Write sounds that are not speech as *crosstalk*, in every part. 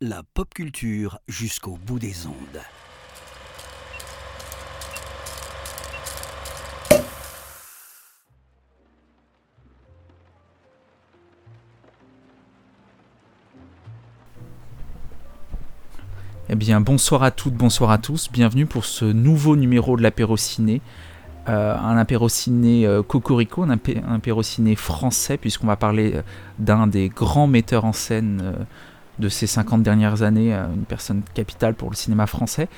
La pop culture jusqu'au bout des ondes. Eh bien, bonsoir à toutes, bonsoir à tous. Bienvenue pour ce nouveau numéro de l'apéro ciné. Euh, un apéro ciné euh, cocorico, un, apé- ciné français, puisqu'on va parler euh, d'un des grands metteurs en scène de ces 50 dernières années, une personne capitale pour le cinéma français,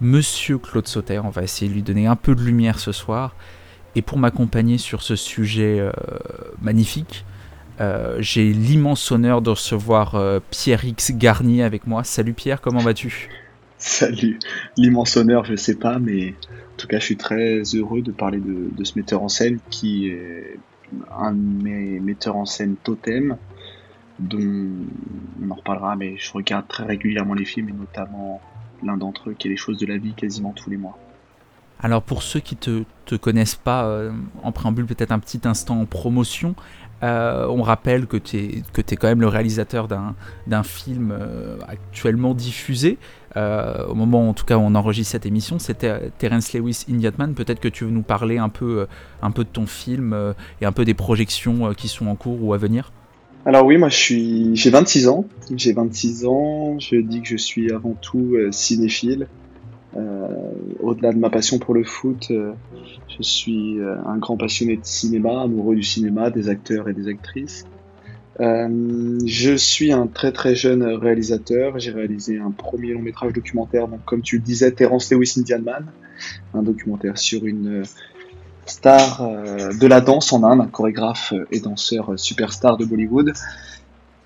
Monsieur Claude Sauter. On va essayer de lui donner un peu de lumière ce soir. Et pour m'accompagner sur ce sujet magnifique, j'ai l'immense honneur de recevoir euh, Pierre X Garnier avec moi. Salut Pierre, comment vas-tu? Salut, l'immense honneur, je sais pas, mais en tout cas, je suis très heureux de parler de, ce metteur en scène qui est un de mes metteurs en scène totem, dont on en reparlera, mais je regarde très régulièrement les films, et notamment l'un d'entre eux qui est Les choses de la vie quasiment tous les mois. Alors pour ceux qui te, te connaissent pas, euh, en préambule peut-être un petit instant en promotion, euh, on rappelle que tu es, que quand même le réalisateur d'un d'un film euh, actuellement diffusé. Euh, au moment en tout cas où on enregistre cette émission, c'était Terence Lewis in Yatman. Peut-être que tu veux nous parler un peu, euh, un peu de ton film euh, et un peu des projections euh, qui sont en cours ou à venir? Alors oui, moi j'ai 26 ans, j'ai 26 ans, je dis que je suis avant tout euh, cinéphile. Euh, Au-delà de ma passion pour le foot, euh, je suis euh, un grand passionné de cinéma, amoureux du cinéma, des acteurs et des actrices. Euh, je suis un très très jeune réalisateur. J'ai réalisé un premier long métrage documentaire, donc comme tu le disais, Terence Lewis Indian Man, un documentaire sur une euh, star euh, de la danse en Inde, un chorégraphe et danseur superstar de Bollywood,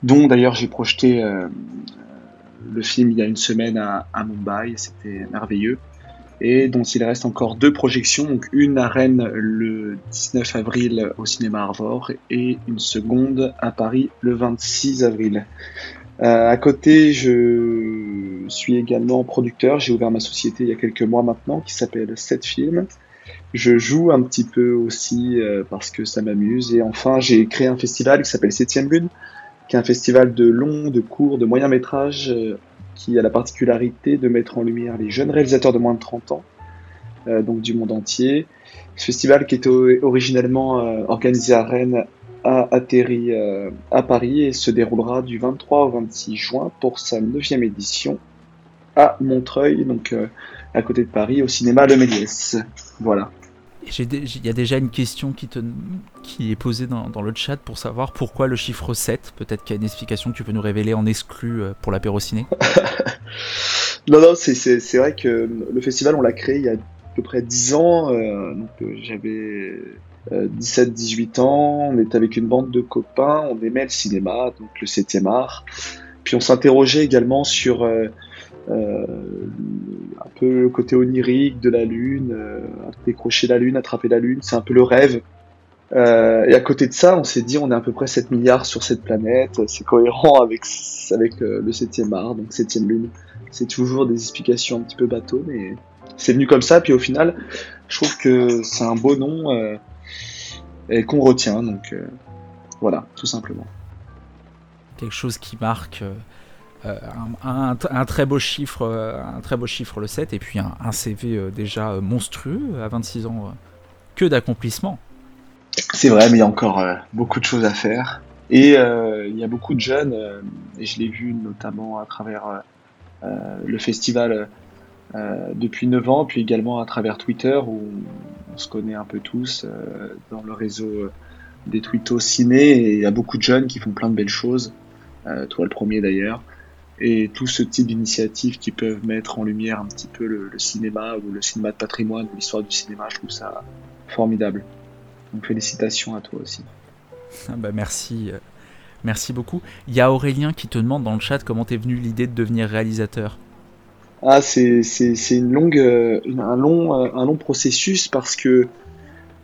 dont d'ailleurs j'ai projeté le film il y a une semaine à Mumbai. C'était merveilleux et dont il reste encore deux projections, donc une à Rennes le 19 avril au cinéma Arvor et une seconde à Paris le 26 avril. Euh, à côté, je suis également producteur. J'ai ouvert ma société il y a quelques mois maintenant qui s'appelle 7 Films. Je joue un petit peu aussi euh, parce que ça m'amuse. Et enfin, j'ai créé un festival qui s'appelle 7ème Lune, qui est un festival de long, de court, de moyen métrage euh, qui a la particularité de mettre en lumière les jeunes réalisateurs de moins de 30 ans, euh, donc du monde entier. Ce festival qui était originellement euh, organisé à Rennes a atterri euh, à Paris et se déroulera du 23 au 26 juin pour sa neuvième édition à Montreuil, donc à côté de Paris, au cinéma Le Méliès. Voilà. Il y a déjà une question qui, te, qui est posée dans, dans le chat pour savoir pourquoi le chiffre 7. Peut-être qu'il y a une explication que tu peux nous révéler en exclu euh, pour l'apéro ciné. *laughs* Non, non, c'est, vrai que le festival, on l'a créé il y a à peu près 10 ans. euh, euh, j'avais 17-18 ans. On était avec une bande de copains. On aimait le cinéma, donc le 7e art. Puis on s'interrogeait également sur euh, euh, un peu le côté onirique de la Lune, euh, décrocher la Lune, attraper la Lune. C'est un peu le rêve. Euh, et à côté de ça, on s'est dit on est à peu près 7 milliards sur cette planète. C'est cohérent avec, avec euh, le 7e art, donc 7e Lune c'est toujours des explications un petit peu bateau, mais c'est venu comme ça. Puis au final, je trouve que c'est un beau nom et qu'on retient. Donc voilà, tout simplement. Quelque chose qui marque euh, un, très beau chiffre, euh, un très beau chiffre le 7, et puis un, CV euh, déjà monstrueux à 26 ans. Que d'accomplissements. C'est vrai, mais il y a encore beaucoup de choses à faire. Et il y a beaucoup de jeunes, et je l'ai vu notamment à travers le festival depuis 9 ans, puis également à travers Twitter, où on se connaît un peu tous dans le réseau des twittos ciné, et il y a beaucoup de jeunes qui font plein de belles choses, toi le premier d'ailleurs, et tout ce type d'initiatives qui peuvent mettre en lumière un petit peu le, le cinéma, ou le cinéma de patrimoine, ou l'histoire du cinéma, je trouve ça formidable. Donc félicitations à toi aussi. Ah bah merci, euh, merci beaucoup. Il y a Aurélien qui te demande dans le chat comment t'es venu l'idée de devenir réalisateur. Ah, c'est une longue euh, un long euh, un long processus parce que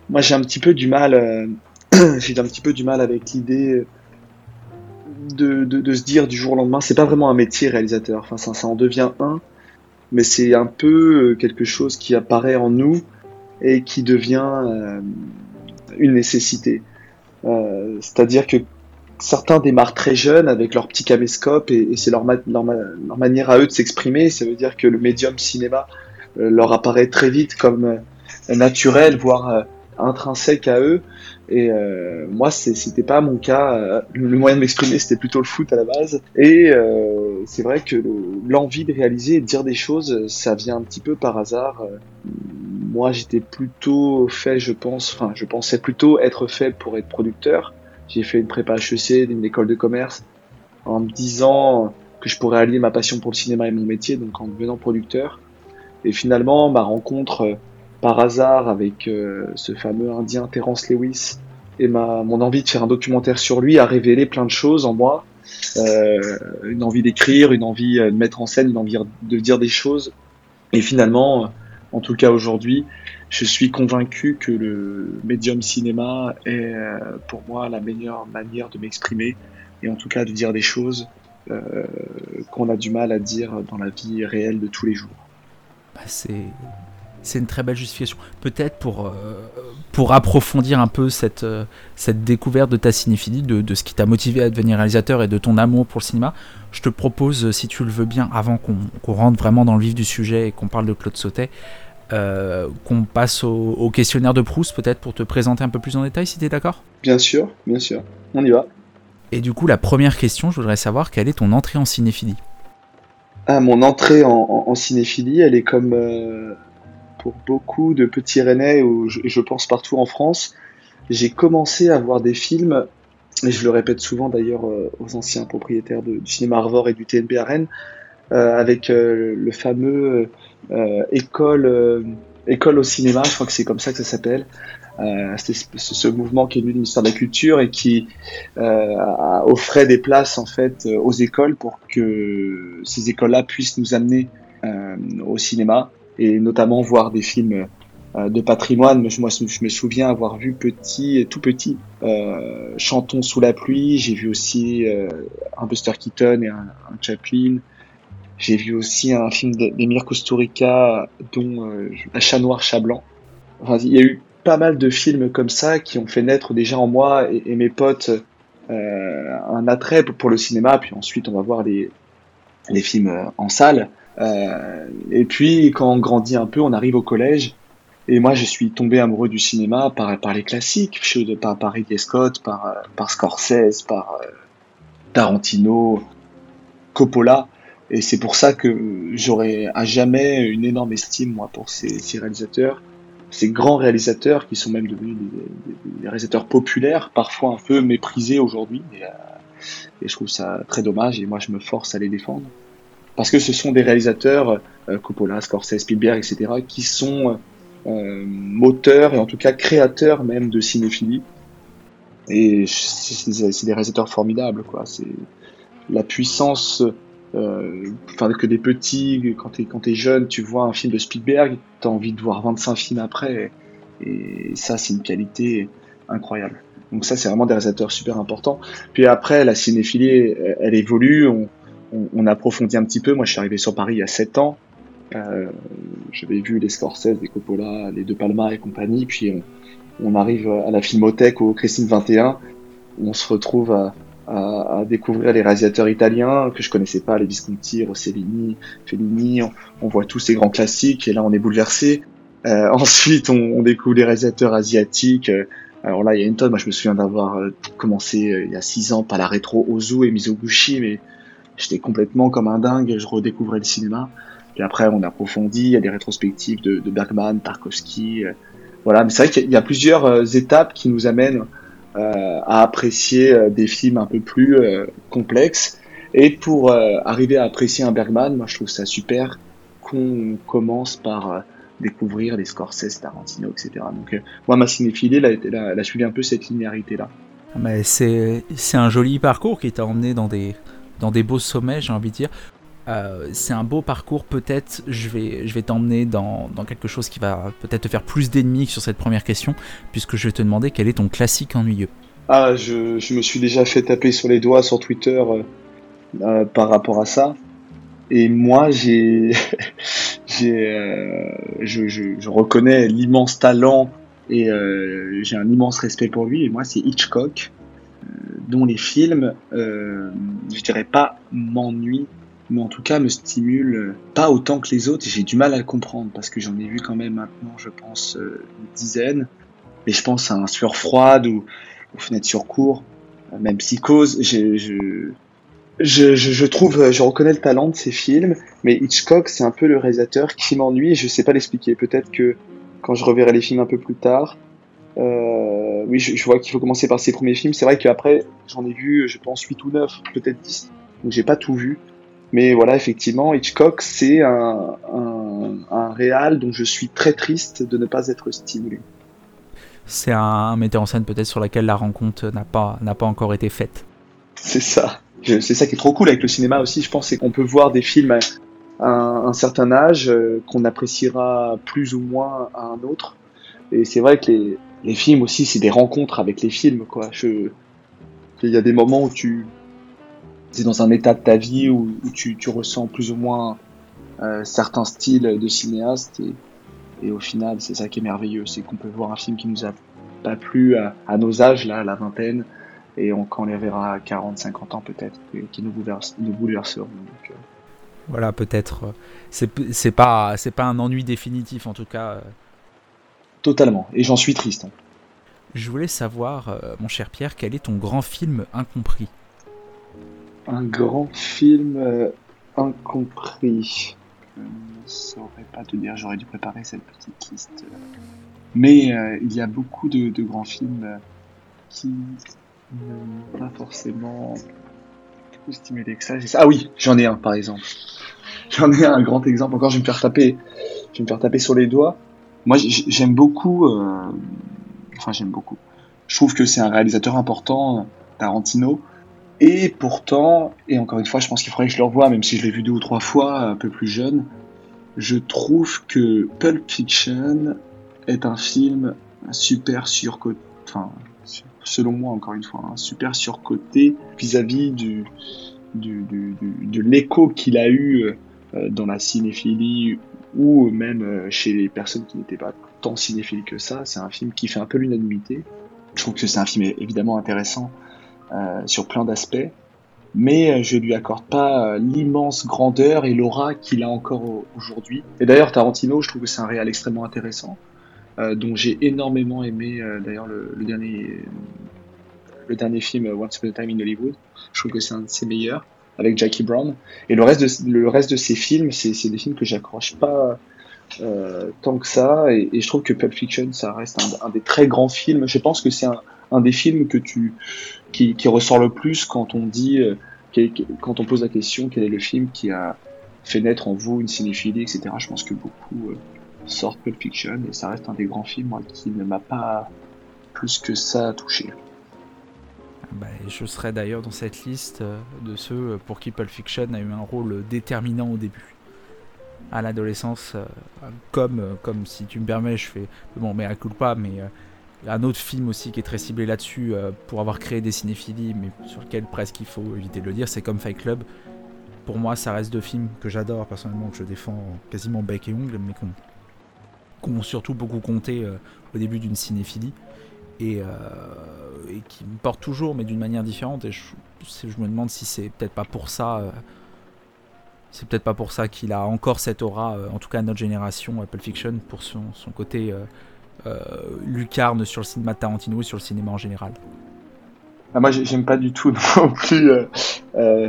moi j'ai un petit peu du mal *clears throat* j'ai un petit peu du mal avec l'idée de, se dire du jour au lendemain c'est pas vraiment un métier réalisateur enfin ça ça en devient un mais c'est un peu euh, quelque chose qui apparaît en nous et qui devient euh, une nécessité. Euh, C'est-à-dire que certains démarrent très jeunes avec leur petit caméscope et, c'est leur, manière à eux de s'exprimer. Ça veut dire que le médium cinéma leur apparaît très vite comme naturel, voire intrinsèque à eux. Et euh, moi, c'était pas mon cas. Euh, le moyen de m'exprimer, c'était plutôt le foot à la base. Et euh, c'est vrai que l'envie de réaliser et de dire des choses, ça vient un petit peu par hasard. Moi, j'étais plutôt fait, je pense, enfin, je pensais plutôt être fait pour être producteur. J'ai fait une prépa HEC, une école de commerce, en me disant que je pourrais allier ma passion pour le cinéma et mon métier, donc en devenant producteur. Et finalement, ma rencontre par hasard avec euh, ce fameux Indien Terence Lewis et ma, mon envie de faire un documentaire sur lui a révélé plein de choses en moi. Euh, une envie d'écrire, une envie euh, de mettre en scène, une envie de dire des choses. Et finalement, en tout cas aujourd'hui, je suis convaincu que le médium cinéma est pour moi la meilleure manière de m'exprimer et en tout cas de dire des choses qu'on a du mal à dire dans la vie réelle de tous les jours. Bah c'est c'est une très belle justification. Peut-être pour, euh, pour approfondir un peu cette, euh, cette découverte de ta cinéphilie, de, de ce qui t'a motivé à devenir réalisateur et de ton amour pour le cinéma, je te propose, si tu le veux bien, avant qu'on rentre vraiment dans le vif du sujet et qu'on parle de Claude Sautet, euh, qu'on passe au, questionnaire de Proust, peut-être pour te présenter un peu plus en détail, si tu es d'accord? Bien sûr, bien sûr. On y va. Et du coup, la première question, je voudrais savoir quelle est ton entrée en cinéphilie? Ah, mon entrée en, en, cinéphilie, elle est comme pour beaucoup de petits Rennais, ou je, pense partout en France, j'ai commencé à voir des films, et je le répète souvent d'ailleurs euh, aux anciens propriétaires du cinéma Arvor et du TNB à Rennes, euh, avec euh, le fameux école, école au cinéma, je crois que c'est comme ça que ça s'appelle. Ce mouvement qui est venu du ministère de la Culture et qui offrait des places en fait aux écoles pour que ces écoles-là puissent nous amener au cinéma et notamment voir des films euh, de patrimoine. Moi, je me souviens avoir vu petit, tout petit, euh, Chantons sous la pluie. J'ai vu aussi euh, un Buster Keaton et un, Chaplin. J'ai vu aussi un film d'Emir Kusturica, dont euh, Un chat noir, chat blanc. Enfin, il y a eu pas mal de films comme ça qui ont fait naître déjà en moi et, mes potes euh, un attrait pour, le cinéma. Puis ensuite, on va voir les, les films en salle. Euh, et puis, quand on grandit un peu, on arrive au collège. Et moi, je suis tombé amoureux du cinéma par, les classiques, par, par Ridley Scott, par, par Scorsese, par euh, Tarantino, Coppola. Et c'est pour ça que j'aurais à jamais une énorme estime, moi, pour ces, réalisateurs. Ces grands réalisateurs qui sont même devenus des, réalisateurs populaires, parfois un peu méprisés aujourd'hui. Euh, et je trouve ça très dommage et moi, je me force à les défendre parce que ce sont des réalisateurs, euh, Coppola, Scorsese, Spielberg, etc., qui sont euh, moteurs et en tout cas créateurs même de cinéphilie. Et c'est des réalisateurs formidables, quoi. C'est la puissance, euh, enfin que des petits, quand t'es quand t'es jeune, tu vois un film de Spielberg, t'as envie de voir 25 films après, et ça c'est une qualité incroyable. Donc ça c'est vraiment des réalisateurs super importants. Puis après la cinéphilie, elle évolue. On, approfondit un petit peu. Moi, je suis arrivé sur Paris il y a 7 ans. Euh, J'avais vu les Scorsese, les Coppola, les De Palma et compagnie. Puis on, arrive à la Filmothèque au Christine 21. On se retrouve à, découvrir les réalisateurs italiens que je connaissais pas, les Visconti, Rossellini, Fellini. On, voit tous ces grands classiques et là, on est bouleversé. Euh, *laughs* ensuite, on, découvre les réalisateurs asiatiques. Alors là, il y a une tonne. Moi, je me souviens d'avoir euh, commencé euh, il y a 6 ans par la rétro Ozu et Mizoguchi, mais j'étais complètement comme un dingue, je redécouvrais le cinéma. Puis après, on approfondit, il y a des rétrospectives de, Bergman, Tarkovsky. Euh, voilà, mais c'est vrai qu'il y a plusieurs euh, étapes qui nous amènent euh, à apprécier des films un peu plus complexes. Et pour arriver à apprécier un Bergman, moi je trouve ça super qu'on commence par découvrir les Scorsese, Tarantino, etc. Donc moi, ma cinéphilie, elle a, a suivi un peu cette linéarité-là. Mais c'est un joli parcours qui t'a emmené dans des, dans des beaux sommets, j'ai envie de dire. Euh, c'est un beau parcours, peut-être je vais, je vais t'emmener dans, dans, quelque chose qui va peut-être te faire plus d'ennemis sur cette première question, puisque je vais te demander quel est ton classique ennuyeux. Ah, je, me suis déjà fait taper sur les doigts sur Twitter euh, euh, par rapport à ça. Et moi, j'ai, *laughs* j'ai, je, reconnais l'immense talent et j'ai un immense respect pour lui. Et moi, c'est Hitchcock dont les films, euh, je dirais pas m'ennuient, mais en tout cas me stimulent pas autant que les autres. J'ai du mal à le comprendre parce que j'en ai vu quand même maintenant, je pense, euh, une dizaine. Mais je pense à un sueur froide ou, ou fenêtre sur cours, euh, même psychose. Je, je, je, je, trouve, je reconnais le talent de ces films, mais Hitchcock, c'est un peu le réalisateur qui m'ennuie je sais pas l'expliquer. Peut-être que quand je reverrai les films un peu plus tard, euh, oui, je, je vois qu'il faut commencer par ses premiers films. C'est vrai qu'après, j'en ai vu, je pense, 8 ou 9, peut-être 10. Donc j'ai pas tout vu. Mais voilà, effectivement, Hitchcock, c'est un, un, un réal dont je suis très triste de ne pas être stimulé. C'est un, metteur en scène peut-être sur laquelle la rencontre n'a pas, n'a pas encore été faite. C'est ça. C'est ça qui est trop cool avec le cinéma aussi, je pense, c'est qu'on peut voir des films à un, un certain âge euh, qu'on appréciera plus ou moins à un autre. Et c'est vrai que les, les films aussi, c'est des rencontres avec les films, quoi. Je, il y a des moments où tu, c'est dans un état de ta vie où, tu, tu, ressens plus ou moins euh, certains styles de cinéaste et, au final, c'est ça qui est merveilleux, c'est qu'on peut voir un film qui nous a pas plu à, à nos âges, là, à la vingtaine, et on, quand on les verra à 40, 50 ans peut-être, qui nous, bouleverse, nous bouleverseront. Euh... Voilà, peut-être. euh, C'est pas, pas un ennui définitif en tout cas. Euh. Totalement, et j'en suis triste. hein. Je voulais savoir, euh, mon cher Pierre, quel est ton grand film incompris Un grand film euh, incompris. Euh, Je ne saurais pas te dire, j'aurais dû préparer cette petite liste. Mais euh, il y a beaucoup de, de grands films euh, qui ne m'ont pas forcément plus stimulé que ça. Ah oui, j'en ai un par exemple. J'en ai un, un grand exemple. Encore, je vais me faire taper, je vais me faire taper sur les doigts. Moi, j'aime beaucoup. euh, Enfin, j'aime beaucoup. Je trouve que c'est un réalisateur important, Tarantino. Et pourtant, et encore une fois, je pense qu'il faudrait que je le revoie, même si je l'ai vu deux ou trois fois, un peu plus jeune. Je trouve que Pulp Fiction est un film super surcoté, enfin, selon moi encore une fois, hein, super surcoté vis-à-vis du, du, du, du- de l'écho qu'il a eu euh, dans la cinéphilie ou même euh, chez les personnes qui n'étaient pas tant cinéphiles que ça. C'est un film qui fait un peu l'unanimité. Je trouve que c'est un film évidemment intéressant euh, sur plein d'aspects, mais euh, je lui accorde pas euh, l'immense grandeur et l'aura qu'il a encore au- aujourd'hui. Et d'ailleurs, Tarantino, je trouve que c'est un réal extrêmement intéressant, euh, dont j'ai énormément aimé euh, d'ailleurs le, le dernier le dernier film Once Upon a Time in Hollywood. Je trouve que c'est un de ses meilleurs avec Jackie Brown. Et le reste de le reste de ses films, c'est des films que j'accroche pas euh, tant que ça. Et, et je trouve que Pulp Fiction, ça reste un, des très grands films. Je pense que c'est un, un des films que tu qui, qui ressort le plus quand on dit euh, quand on pose la question quel est le film qui a fait naître en vous une cinéphilie, etc. Je pense que beaucoup euh, sortent Pulp Fiction et ça reste un des grands films moi, qui ne m'a pas plus que ça touché. Bah, Je serais d'ailleurs dans cette liste euh, de ceux pour qui Pulp Fiction a eu un rôle déterminant au début. À l'adolescence, euh, comme, euh, comme si tu me permets, je fais bon, mais à culpa, mais euh, un autre film aussi qui est très ciblé là-dessus euh, pour avoir créé des cinéphiles, mais sur lequel presque il faut éviter de le dire, c'est comme Fight Club. Pour moi, ça reste deux films que j'adore personnellement, que je défends quasiment bec et ongle, mais qu'on ont surtout beaucoup compté euh, au début d'une cinéphilie et, euh, et qui me portent toujours, mais d'une manière différente. Et je, me demande si c'est peut-être pas pour ça. euh, c'est peut-être pas pour ça qu'il a encore cette aura, euh, en tout cas notre génération, Apple Fiction, pour son, côté lucarne sur le cinéma de Tarantino et sur le cinéma en général. Ah, moi, j'ai- j'aime pas du tout *laughs* non plus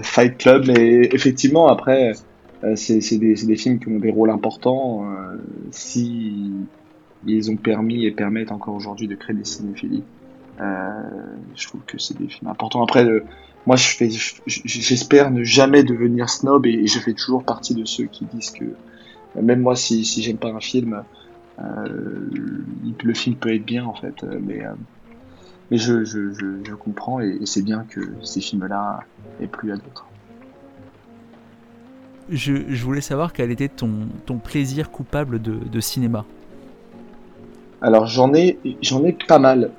Fight Club, mais effectivement, après, c'est des, films qui ont des rôles importants. si ils ont permis et permettent encore aujourd'hui de créer des cinéphilies, euh, je trouve que c'est des films importants. Après, euh, moi, j'espère ne jamais devenir snob et, je fais toujours partie de ceux qui disent que euh, même moi, si, j'aime pas un film, le film peut être bien en fait, mais je, comprends et, c'est bien que ces films-là aient plu à d'autres. Je, voulais savoir quel était ton, plaisir coupable de cinéma. Alors j'en ai, j'en ai pas mal.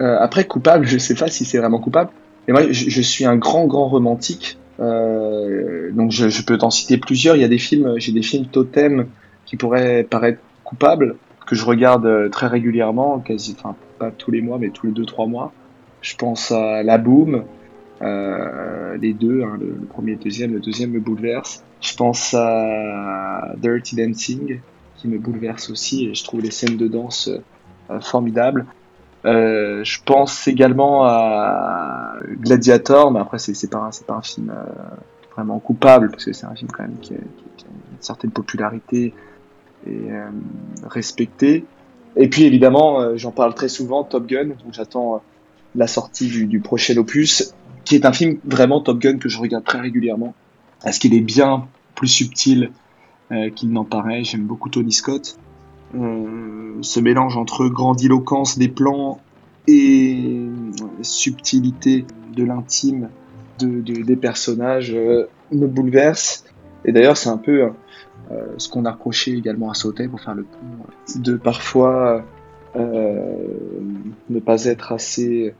Euh, après coupable, je sais pas si c'est vraiment coupable. Et moi, je, je suis un grand, grand romantique. Euh, donc je, je peux t'en citer plusieurs. Il y a des films, j'ai des films totems qui pourraient paraître coupables que je regarde euh, très régulièrement, quasi, enfin pas tous les mois, mais tous les deux trois mois. Je pense à La Boom, les deux, hein, le, premier et le deuxième. Le deuxième me bouleverse. Je pense à Dirty Dancing, qui me bouleverse aussi, et je trouve les scènes de danse formidables. Euh, je pense également à Gladiator, mais après c'est pas pas un film euh, vraiment coupable parce que c'est un film quand même qui, a, une certaine popularité et euh, respecté. Et puis évidemment, j'en parle très souvent, Top Gun. Donc j'attends la sortie du, du, prochain opus, qui est un film vraiment Top Gun que je regarde très régulièrement, parce qu'il est bien plus subtil qu'il n'en paraît. J'aime beaucoup Tony Scott. Euh, ce mélange entre grandiloquence des plans et subtilité de l'intime de, des personnages euh, me bouleverse. Et d'ailleurs, c'est un peu euh, ce qu'on a reproché également à Sauter pour faire le pont, de parfois ne pas être assez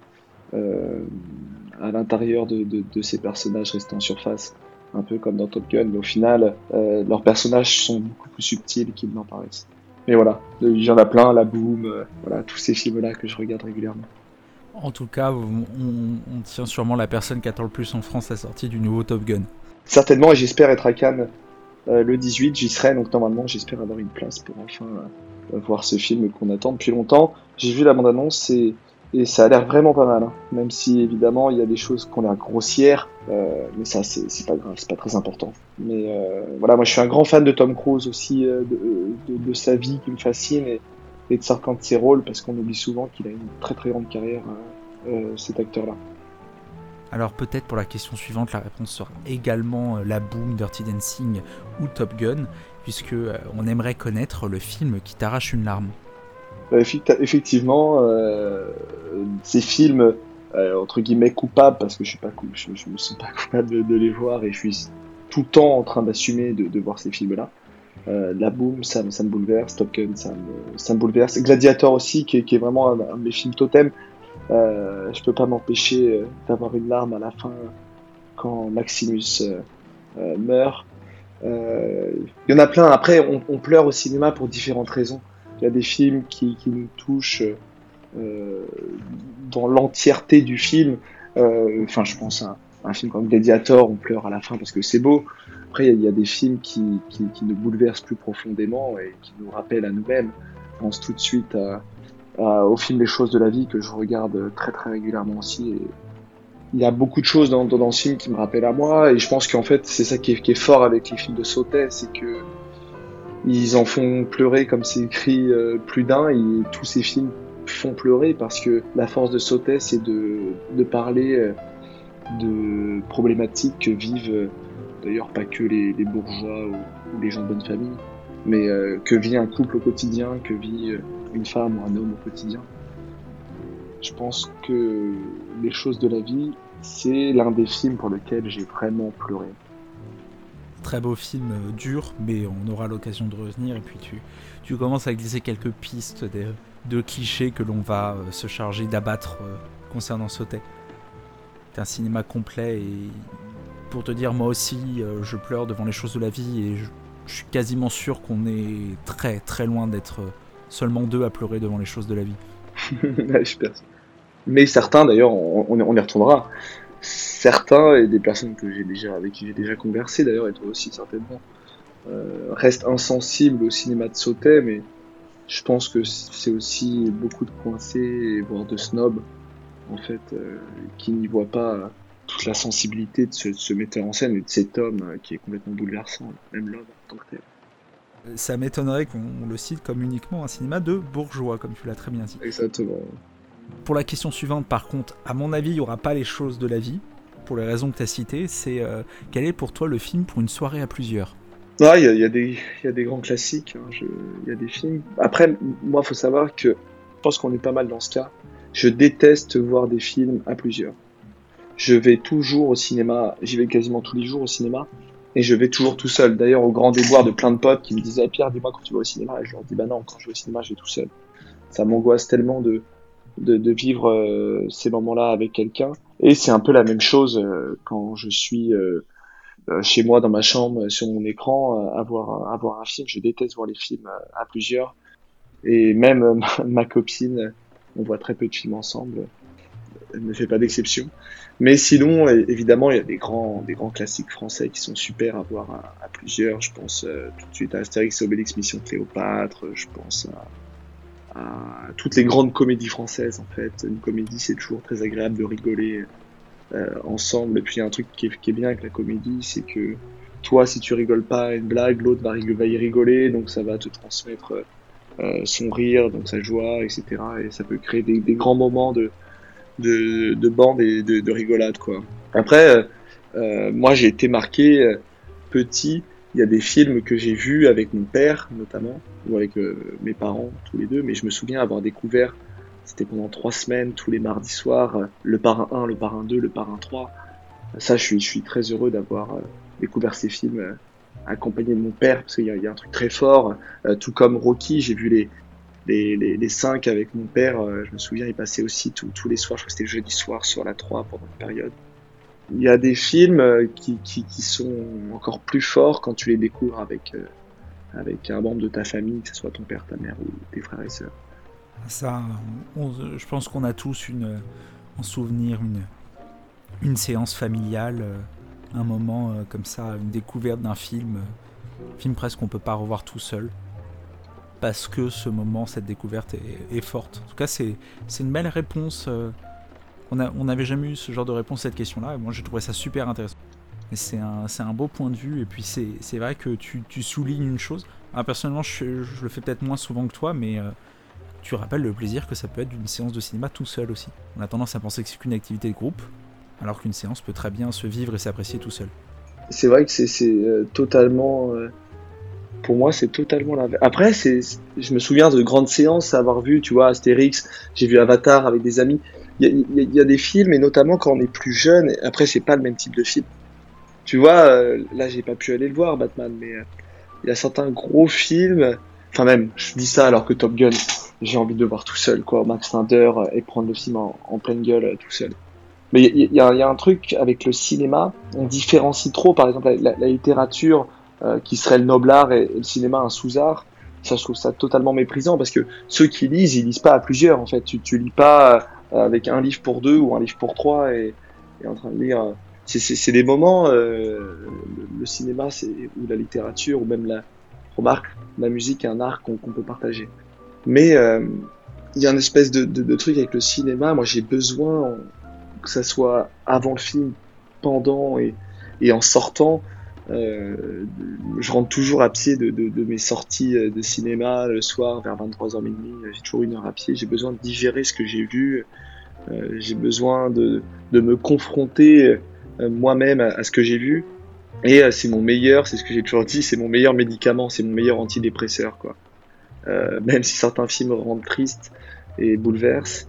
à l'intérieur de, de, de, ces personnages restant en surface, un peu comme dans Top Gun, mais au final, leurs personnages sont beaucoup plus subtils qu'ils n'en paraissent. Mais voilà, il y en a plein, La Boom, euh, voilà, tous ces films-là que je regarde régulièrement. En tout cas, on, tient sûrement la personne qui attend le plus en France la sortie du nouveau Top Gun. Certainement, et j'espère être à Cannes euh, le 18, j'y serai, donc normalement j'espère avoir une place pour enfin euh, voir ce film qu'on attend depuis longtemps. J'ai vu la bande-annonce et et ça a l'air vraiment pas mal, hein. même si évidemment il y a des choses qu'on a grossières, euh, mais ça c'est pas grave, c'est pas très important. Mais euh, voilà, moi je suis un grand fan de Tom Cruise aussi, euh, de, sa vie qui me fascine et, et de certains de ses rôles, parce qu'on oublie souvent qu'il a une très très grande carrière, euh, cet acteur-là. Alors peut-être pour la question suivante, la réponse sera également La Boom, Dirty Dancing ou Top Gun, puisque on aimerait connaître le film qui t'arrache une larme. Euh, effectivement, euh, ces films euh, entre guillemets coupables parce que je suis me sens pas *laughs* coupable de, les voir et je suis tout le temps en train d'assumer de, voir ces films-là. La Boom, ça, ça, me bouleverse. Top Gun, ça me, bouleverse. Gladiator aussi, qui est, vraiment un, un, films totem. Euh, je peux pas m'empêcher d'avoir une larme à la fin quand Maximus meurt. Il y en a plein. Après, on, pleure au cinéma pour différentes raisons. Il y a des films qui, nous touchent euh, dans l'entièreté du film. Euh, enfin, je pense à un film comme Gladiator, on pleure à la fin parce que c'est beau. Après, il y, a des films qui, nous bouleversent plus profondément et qui nous rappellent à nous-mêmes. Je pense tout de suite au film Les choses de la vie que je regarde très très régulièrement aussi. Il y a beaucoup de choses dans, dans, dans, film qui me rappellent à moi et je pense qu'en fait c'est ça qui est, qui est, fort avec les films de Sautet, c'est que ils en font pleurer comme c'est écrit euh, plus d'un et tous ces films font pleurer parce que la force de Sautet c'est de, parler euh, de problématiques que vivent euh, d'ailleurs pas que les, bourgeois ou, les gens de bonne famille mais euh, que vit un couple au quotidien que vit une femme ou un homme au quotidien. Je pense que les choses de la vie c'est l'un des films pour lesquels j'ai vraiment pleuré très beau film euh, dur, mais on aura l'occasion de revenir. Et puis tu, tu commences à glisser quelques pistes de, de clichés que l'on va euh, se charger d'abattre euh, concernant Sautet. C'est un cinéma complet et pour te dire, moi aussi, je pleure devant les choses de la vie et je, suis quasiment sûr qu'on est très très loin d'être seulement deux à pleurer devant les choses de la vie. *laughs* Mais certains, d'ailleurs, on, on, y retournera certains et des personnes que j'ai déjà avec qui j'ai déjà conversé d'ailleurs et toi aussi certainement euh, restent insensibles au cinéma de Sautet mais je pense que c'est aussi beaucoup de coincés voire de snobs en fait euh, qui n'y voient pas toute la sensibilité de ce, de ce, metteur en scène et de cet homme euh, qui est complètement bouleversant même l'homme en tant que tel. Ça m'étonnerait qu'on le cite comme uniquement un cinéma de bourgeois comme tu l'as très bien dit. Exactement pour la question suivante, par contre, à mon avis, il n'y aura pas les choses de la vie, pour les raisons que tu as citées. C'est euh, quel est pour toi le film pour une soirée à plusieurs? Il ah, y, y, y, a des grands classiques, il hein. y a des films. Après, moi, il faut savoir que je pense qu'on est pas mal dans ce cas. Je déteste voir des films à plusieurs. Je vais toujours au cinéma, j'y vais quasiment tous les jours au cinéma, et je vais toujours tout seul. D'ailleurs, au grand déboire de plein de potes qui me disaient ah, Pierre, dis-moi quand tu vas au cinéma. Et je leur dis Bah non, quand je vais au cinéma, je vais tout seul. Ça m'angoisse tellement de, de, de vivre euh, ces moments-là avec quelqu'un. Et c'est un peu la même chose euh, quand je suis euh, euh chez moi dans ma chambre sur mon écran à voir, à voir un film. Je déteste voir les films à, plusieurs. Et même *laughs* ma, copine, on voit très peu de films ensemble. elle ne fait pas d'exception. Mais sinon, évidemment, il y a des grands, des grands classiques français qui sont super à voir à, plusieurs. Je pense euh, tout de suite à Astérix Obélix Mission Cléopâtre. Je pense à, toutes les grandes comédies françaises, en fait. Une comédie, c'est toujours très agréable de rigoler euh, ensemble. Et puis, il y a un truc qui est, bien avec la comédie, c'est que toi, si tu rigoles pas à une blague, l'autre va, y rigoler, donc ça va te transmettre euh, son rire, donc sa joie, etc. Et ça peut créer des, grands moments de, de, de bande et de, de, rigolade, quoi. Après, euh, euh moi, j'ai été marqué euh, petit. Il y a des films que j'ai vus avec mon père, notamment, ou avec mes parents, tous les deux, mais je me souviens avoir découvert, c'était pendant trois semaines, tous les mardis soirs, le parrain 1, le parrain 2, le parrain 3. Ça, je suis, très heureux d'avoir découvert ces films accompagné de mon père parce qu'il y, y, a un truc très fort. Euh, tout comme Rocky, j'ai vu les, les, les, les, cinq avec mon père. Euh, je me souviens, il passait aussi tous les soirs. Je crois que c'était jeudi soir sur la 3 pendant une période. Il y a des films euh, qui, sont encore plus forts quand tu les découvres avec, avec un membre de ta famille, que ce soit ton père, ta mère ou tes frères et sœurs. Ça, je pense qu'on a tous une, en souvenir une, une séance familiale un moment euh, comme ça, une découverte d'un film, euh, film presque qu'on peut pas revoir tout seul, parce que ce moment, cette découverte est, forte. En tout cas, c'est une belle réponse. Euh, on n'avait jamais eu ce genre de réponse à cette question-là, moi j'ai trouvé ça super intéressant. C'est un, beau point de vue, et puis c'est vrai que tu, soulignes une chose. Ah, personnellement, je, le fais peut-être moins souvent que toi, mais tu rappelles le plaisir que ça peut être d'une séance de cinéma tout seul aussi. On a tendance à penser que c'est qu'une activité de groupe, alors qu'une séance peut très bien se vivre et s'apprécier tout seul. C'est vrai que c'est euh, totalement. Euh, pour moi, c'est totalement la. Après, je me souviens de grandes séances, avoir vu, tu vois, Astérix, j'ai vu Avatar avec des amis. Il y, a des films, et notamment quand on est plus jeune, après, c'est pas le même type de film. Tu vois, euh, là, j'ai pas pu aller le voir, Batman, mais il y a certains gros films. Enfin, même, je dis ça alors que Top Gun, j'ai envie de le voir tout seul, quoi, Max Snyder, et prendre le film en, pleine gueule tout seul. Mais il y, a un truc avec le cinéma, on différencie trop, par exemple, la, littérature euh, qui serait le noble art et, le cinéma un sous-art. Ça, je trouve ça totalement méprisant parce que ceux qui lisent, ils lisent pas à plusieurs. En fait, tu, tu lis pas euh, avec un livre pour deux ou un livre pour trois et, et en train de lire. Euh, c'est des moments, euh, le, cinéma, c'est ou la littérature ou même la remarque, la musique est un art qu'on peut partager. Mais il y a une espèce de, de, de, truc avec le cinéma. Moi, j'ai besoin que ça soit avant le film, pendant et, et en sortant. Euh, je rentre toujours à pied de, mes sorties euh, de cinéma le soir vers 23h minuit. J'ai toujours une heure à pied. J'ai besoin de digérer ce que j'ai vu. Euh, j'ai besoin de, me confronter moi-même à, ce que j'ai vu. Et c'est mon meilleur, c'est ce que j'ai toujours dit, c'est mon meilleur médicament, c'est mon meilleur antidépresseur. Quoi. même si certains films rendent tristes et bouleversent,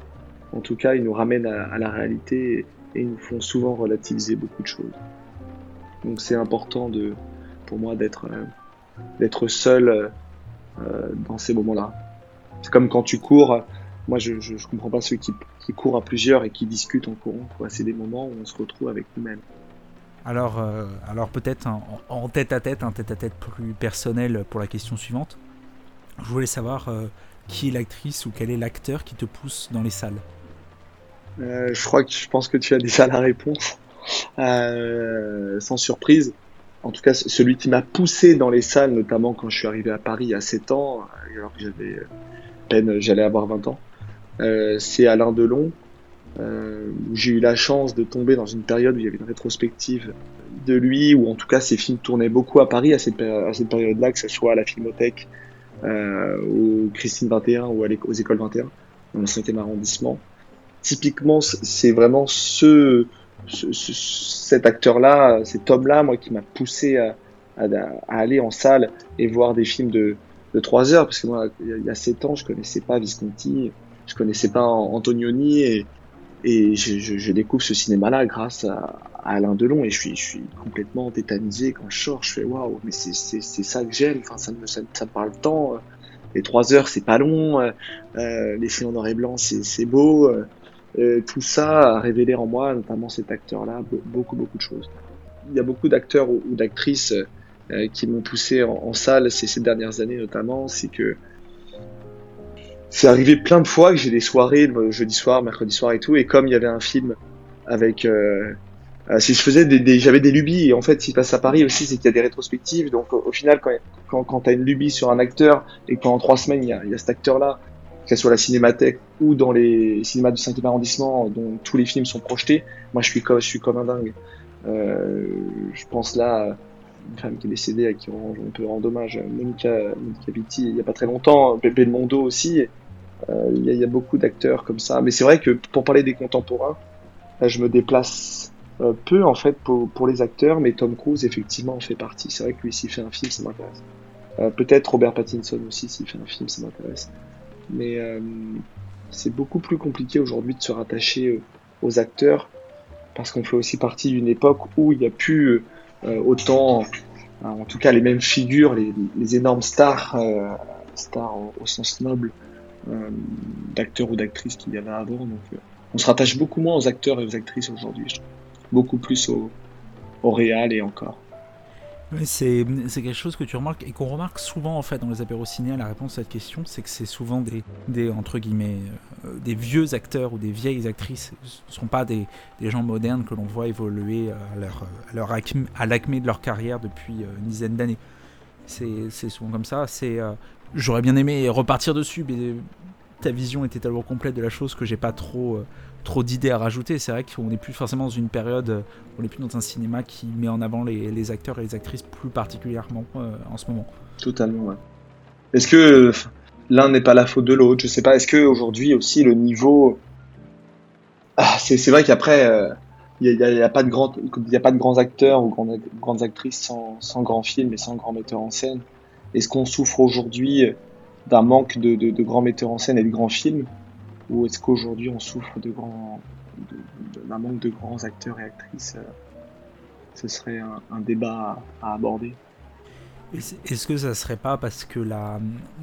en tout cas, ils nous ramènent à, la réalité et, ils nous font souvent relativiser beaucoup de choses. Donc c'est important de, pour moi d'être euh, d'être seul euh, dans ces moments-là. C'est comme quand tu cours. Moi, je, je comprends pas ceux qui, qui, courent à plusieurs et qui discutent en courant. C'est des moments où on se retrouve avec nous-mêmes. Alors, euh, alors peut-être en, en, tête à tête, un tête à tête plus personnel pour la question suivante. Je voulais savoir euh, qui est l'actrice ou quel est l'acteur qui te pousse dans les salles? Euh, je crois que je pense que tu as déjà la réponse. Euh, sans surprise. En tout cas, celui qui m'a poussé dans les salles, notamment quand je suis arrivé à Paris à 7 ans, euh, alors que j'avais euh, peine, j'allais avoir 20 ans, euh, c'est Alain Delon. Euh, où j'ai eu la chance de tomber dans une période où il y avait une rétrospective de lui, où en tout cas ses films tournaient beaucoup à Paris à cette, à cette période-là, que ce soit à la Filmothèque, euh, au Christine 21 ou à aux écoles 21, dans le 5e arrondissement typiquement, c'est vraiment ce, ce, ce cet acteur-là, cet homme-là, moi, qui m'a poussé à, à, à, aller en salle et voir des films de, de 3 heures, parce que moi, il y a 7 ans, je connaissais pas Visconti, je connaissais pas Antonioni, et, et je, je, je découvre ce cinéma-là grâce à, à, Alain Delon, et je suis, je suis complètement tétanisé quand je sors, je fais waouh, mais c'est ça que j'aime, enfin, ça me, ça, ça me parle tant. Les 3 heures, c'est pas long, euh, les films en noir et blanc, c'est beau. Euh, euh, tout ça a révélé en moi, notamment cet acteur-là, beaucoup, beaucoup de choses. Il y a beaucoup d'acteurs ou, d'actrices euh, qui m'ont poussé en, salle ces, ces dernières années, notamment. C'est que c'est arrivé plein de fois que j'ai des soirées, jeudi soir, mercredi soir et tout, et comme il y avait un film avec, euh, euh, si je faisais des, j'avais des lubies, et en fait, ce qui se passe à Paris aussi, c'est qu'il y a des rétrospectives, donc au, final, quand, quand, quand t'as une lubie sur un acteur, et qu'en trois semaines, il y a, y a cet acteur-là, que ce soit la cinémathèque ou dans les cinémas du 5e arrondissement, dont tous les films sont projetés, moi je suis comme, je suis comme un dingue. Euh, je pense là à une femme qui est décédée, à qui on, peut rendre hommage, Monica, Monica Vitti, il y a pas très longtemps, Bébé Mondo aussi, euh, il y, a beaucoup d'acteurs comme ça. Mais c'est vrai que pour parler des contemporains, je me déplace euh, peu en fait pour, pour, les acteurs, mais Tom Cruise effectivement en fait partie. C'est vrai que lui s'il fait un film, ça m'intéresse. Euh, peut-être Robert Pattinson aussi s'il fait un film, ça m'intéresse. Mais c'est beaucoup plus compliqué aujourd'hui de se rattacher aux acteurs parce qu'on fait aussi partie d'une époque où il n'y a plus autant, en tout cas les mêmes figures, les, énormes stars, stars au sens noble, euh, d'acteurs ou d'actrices qu'il y avait avant. Donc, euh, on se rattache beaucoup moins aux acteurs et aux actrices aujourd'hui, beaucoup plus au, au réal et encore. C'est quelque chose que tu remarques et qu'on remarque souvent en fait dans les apéros ciné. La réponse à cette question, c'est que c'est souvent des, entre guillemets euh, des vieux acteurs ou des vieilles actrices. Ce ne sont pas des, gens modernes que l'on voit évoluer à leur, à leur l'acmé de leur carrière depuis une dizaine d'années. C'est souvent comme ça. J'aurais bien aimé repartir dessus, mais ta vision était tellement complète de la chose que j'ai pas trop, euh, trop d'idées à rajouter. C'est vrai qu'on n'est plus forcément dans une période, euh, on n'est plus dans un cinéma qui met en avant les, acteurs et les actrices plus particulièrement euh, en ce moment. Totalement, ouais. Est-ce que l'un n'est pas la faute de l'autre? Je sais pas. Est-ce que aujourd'hui aussi le niveau. Ah, c'est vrai qu'après. il n'y a, pas de grands, acteurs ou grandes, actrices sans, sans grands films et sans grands metteurs en scène. Est-ce qu'on souffre aujourd'hui d'un manque de, grands metteurs en scène et de grands films? Ou est-ce qu'aujourd'hui on souffre de grands, d'un manque de grands acteurs et actrices Ce serait un, débat à, aborder. Est-ce que ça serait pas parce que la,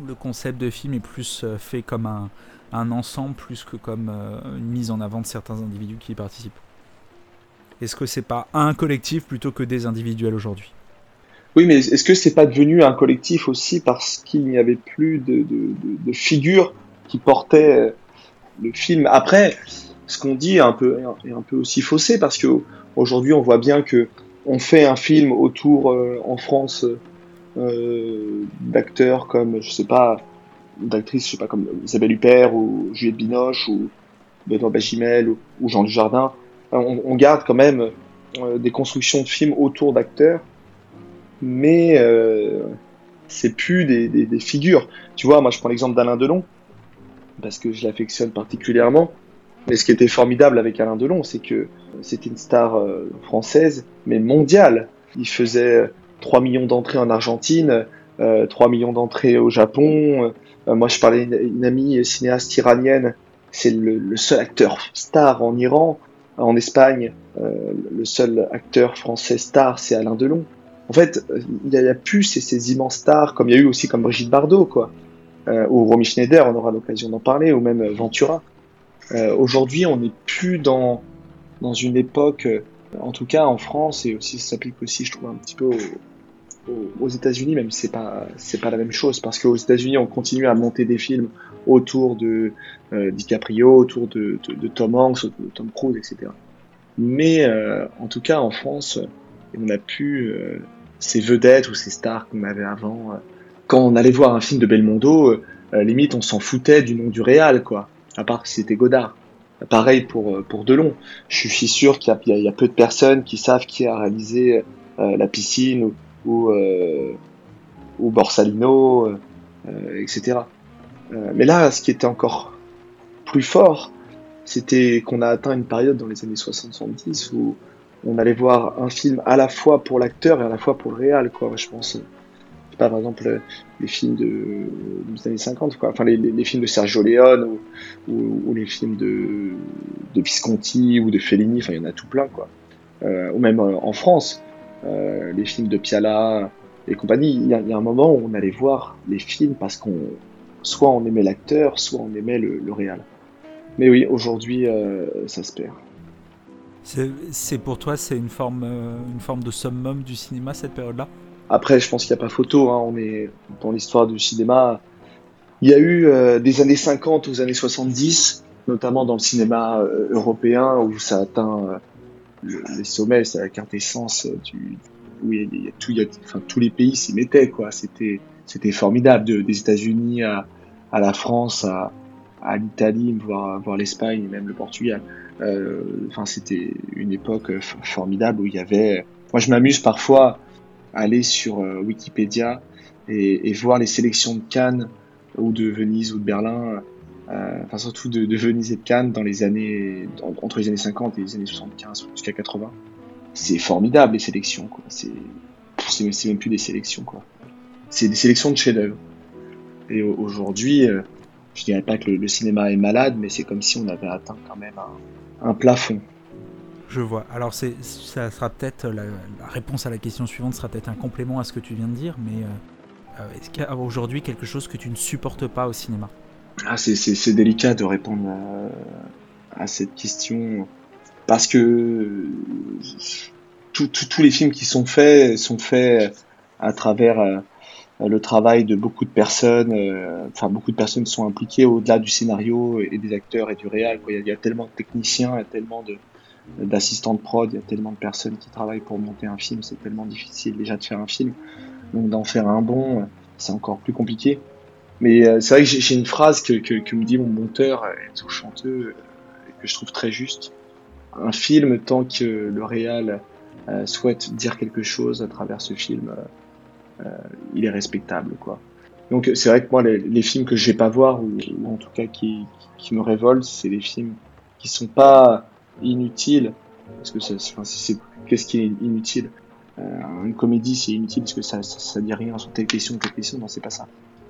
le concept de film est plus euh, fait comme un, un ensemble plus que comme euh, une mise en avant de certains individus qui y participent? Est-ce que c'est pas un collectif plutôt que des individuels aujourd'hui? Oui, mais est-ce que c'est pas devenu un collectif aussi parce qu'il n'y avait plus de, de, de, figures qui portaient euh, le film. Après, ce qu'on dit est un peu, aussi faussé parce que aujourd'hui on voit bien que on fait un film autour euh, en France euh, d'acteurs comme je sais pas d'actrices je sais pas comme Isabelle Huppert ou Juliette Binoche ou Benoît Bagimel ou, ou Jean Dujardin. On, on garde quand même des constructions de films autour d'acteurs mais euh, c'est plus des, des, figures. Tu vois, moi je prends l'exemple d'Alain Delon, parce que je l'affectionne particulièrement. Mais ce qui était formidable avec Alain Delon, c'est que c'était une star euh, française, mais mondiale. Il faisait 3 millions d'entrées en Argentine, euh, 3 millions d'entrées au Japon. Euh, moi, je parlais d'une amie cinéaste iranienne. C'est le, seul acteur star en Iran. En Espagne, euh, le seul acteur français star, c'est Alain Delon en fait, il n'y a, plus ces, immenses stars, comme il y a eu aussi comme Brigitte Bardot, quoi, euh, ou Romy Schneider, on aura l'occasion d'en parler, ou même Ventura. Euh, aujourd'hui, on n'est plus dans, dans une époque, euh, en tout cas en France, et aussi ça s'applique aussi, je trouve, un petit peu aux, États-Unis, même si c'est pas c'est pas la même chose, parce qu'aux États-Unis, on continue à monter des films autour de DiCaprio, autour de, Tom Hanks, de Tom Cruise, etc. Mais en tout cas, en France, on a pu ces vedettes ou ces stars qu'on avait avant. Euh, quand on allait voir un film de Belmondo, euh, euh, limite on s'en foutait du nom du réal, quoi. À part si c'était Godard. Pareil pour pour Delon. Je suis sûr qu'il y, a peu de personnes qui savent qui a réalisé La piscine ou ou, Borsalino, etc. mais là, ce qui était encore plus fort, c'était qu'on a atteint une période dans les années 60-70 où on allait voir un film à la fois pour l'acteur et à la fois pour le réal, quoi. Je pense, pas, par exemple, les films de, des années 50, quoi. Enfin, les, films de Sergio Leone ou, les films de, Visconti ou de Fellini. Enfin, il y en a tout plein, quoi. Euh, ou même euh, en France, euh, les films de Piala et compagnie. Il y, a, un moment où on allait voir les films parce qu'on soit on aimait l'acteur, soit on aimait le, le réal. Mais oui, aujourd'hui, ça se perd. C'est pour toi, c'est une forme, euh, une forme de summum du cinéma cette période-là? Après, je pense qu'il n'y a pas photo. Hein. On est dans l'histoire du cinéma. Il y a eu des années 50 aux années 70, notamment dans le cinéma européen, où ça atteint les sommets, c'est la quintessence du, où il y a, tous les pays s'y mettaient, quoi. C'était, formidable, de, des États-Unis à, la France, à, l'Italie, voire, voir l'Espagne, même le Portugal. Euh, enfin, c'était une époque formidable où il y avait. Moi, je m'amuse parfois aller sur euh, Wikipédia et, voir les sélections de Cannes ou de Venise ou de Berlin, euh, enfin surtout de, de, Venise et de Cannes dans les années entre les années 50 et les années 75 jusqu'à 80. C'est formidable les sélections, quoi. C'est c'est même plus des sélections, quoi. C'est des sélections de chefs-d'œuvre. Et aujourd'hui, euh, je dirais pas que le, cinéma est malade, mais c'est comme si on avait atteint quand même un, plafond. Je vois. Alors c'est, ça sera peut-être la, réponse à la question suivante sera peut-être un complément à ce que tu viens de dire, mais euh, euh, est-ce qu'il y a aujourd'hui quelque chose que tu ne supportes pas au cinéma? Ah, c'est, délicat de répondre à, cette question parce que tous les films qui sont faits sont faits à travers euh, le travail de beaucoup de personnes, euh, enfin beaucoup de personnes sont impliquées au-delà du scénario et des acteurs et du réel. Il, y a, tellement de techniciens, il y a tellement de d'assistants de prod, il y a tellement de personnes qui travaillent pour monter un film, c'est tellement difficile déjà de faire un film. Donc d'en faire un bon, c'est encore plus compliqué. Mais euh, c'est vrai que j'ai une phrase que, que, me dit mon monteur, tout chanteux, et que je trouve très juste. Un film, tant que le réal souhaite dire quelque chose à travers ce film, euh, il est respectable, quoi. Donc c'est vrai que moi, les, films que je vais pas voir, ou, en tout cas qui, qui me révoltent, c'est les films qui sont pas inutiles, parce que c'est, qu'est-ce qui est inutile? Euh, Une comédie, c'est inutile parce que ça, ça, ça, dit rien sur telle question, telle question, non, c'est pas ça.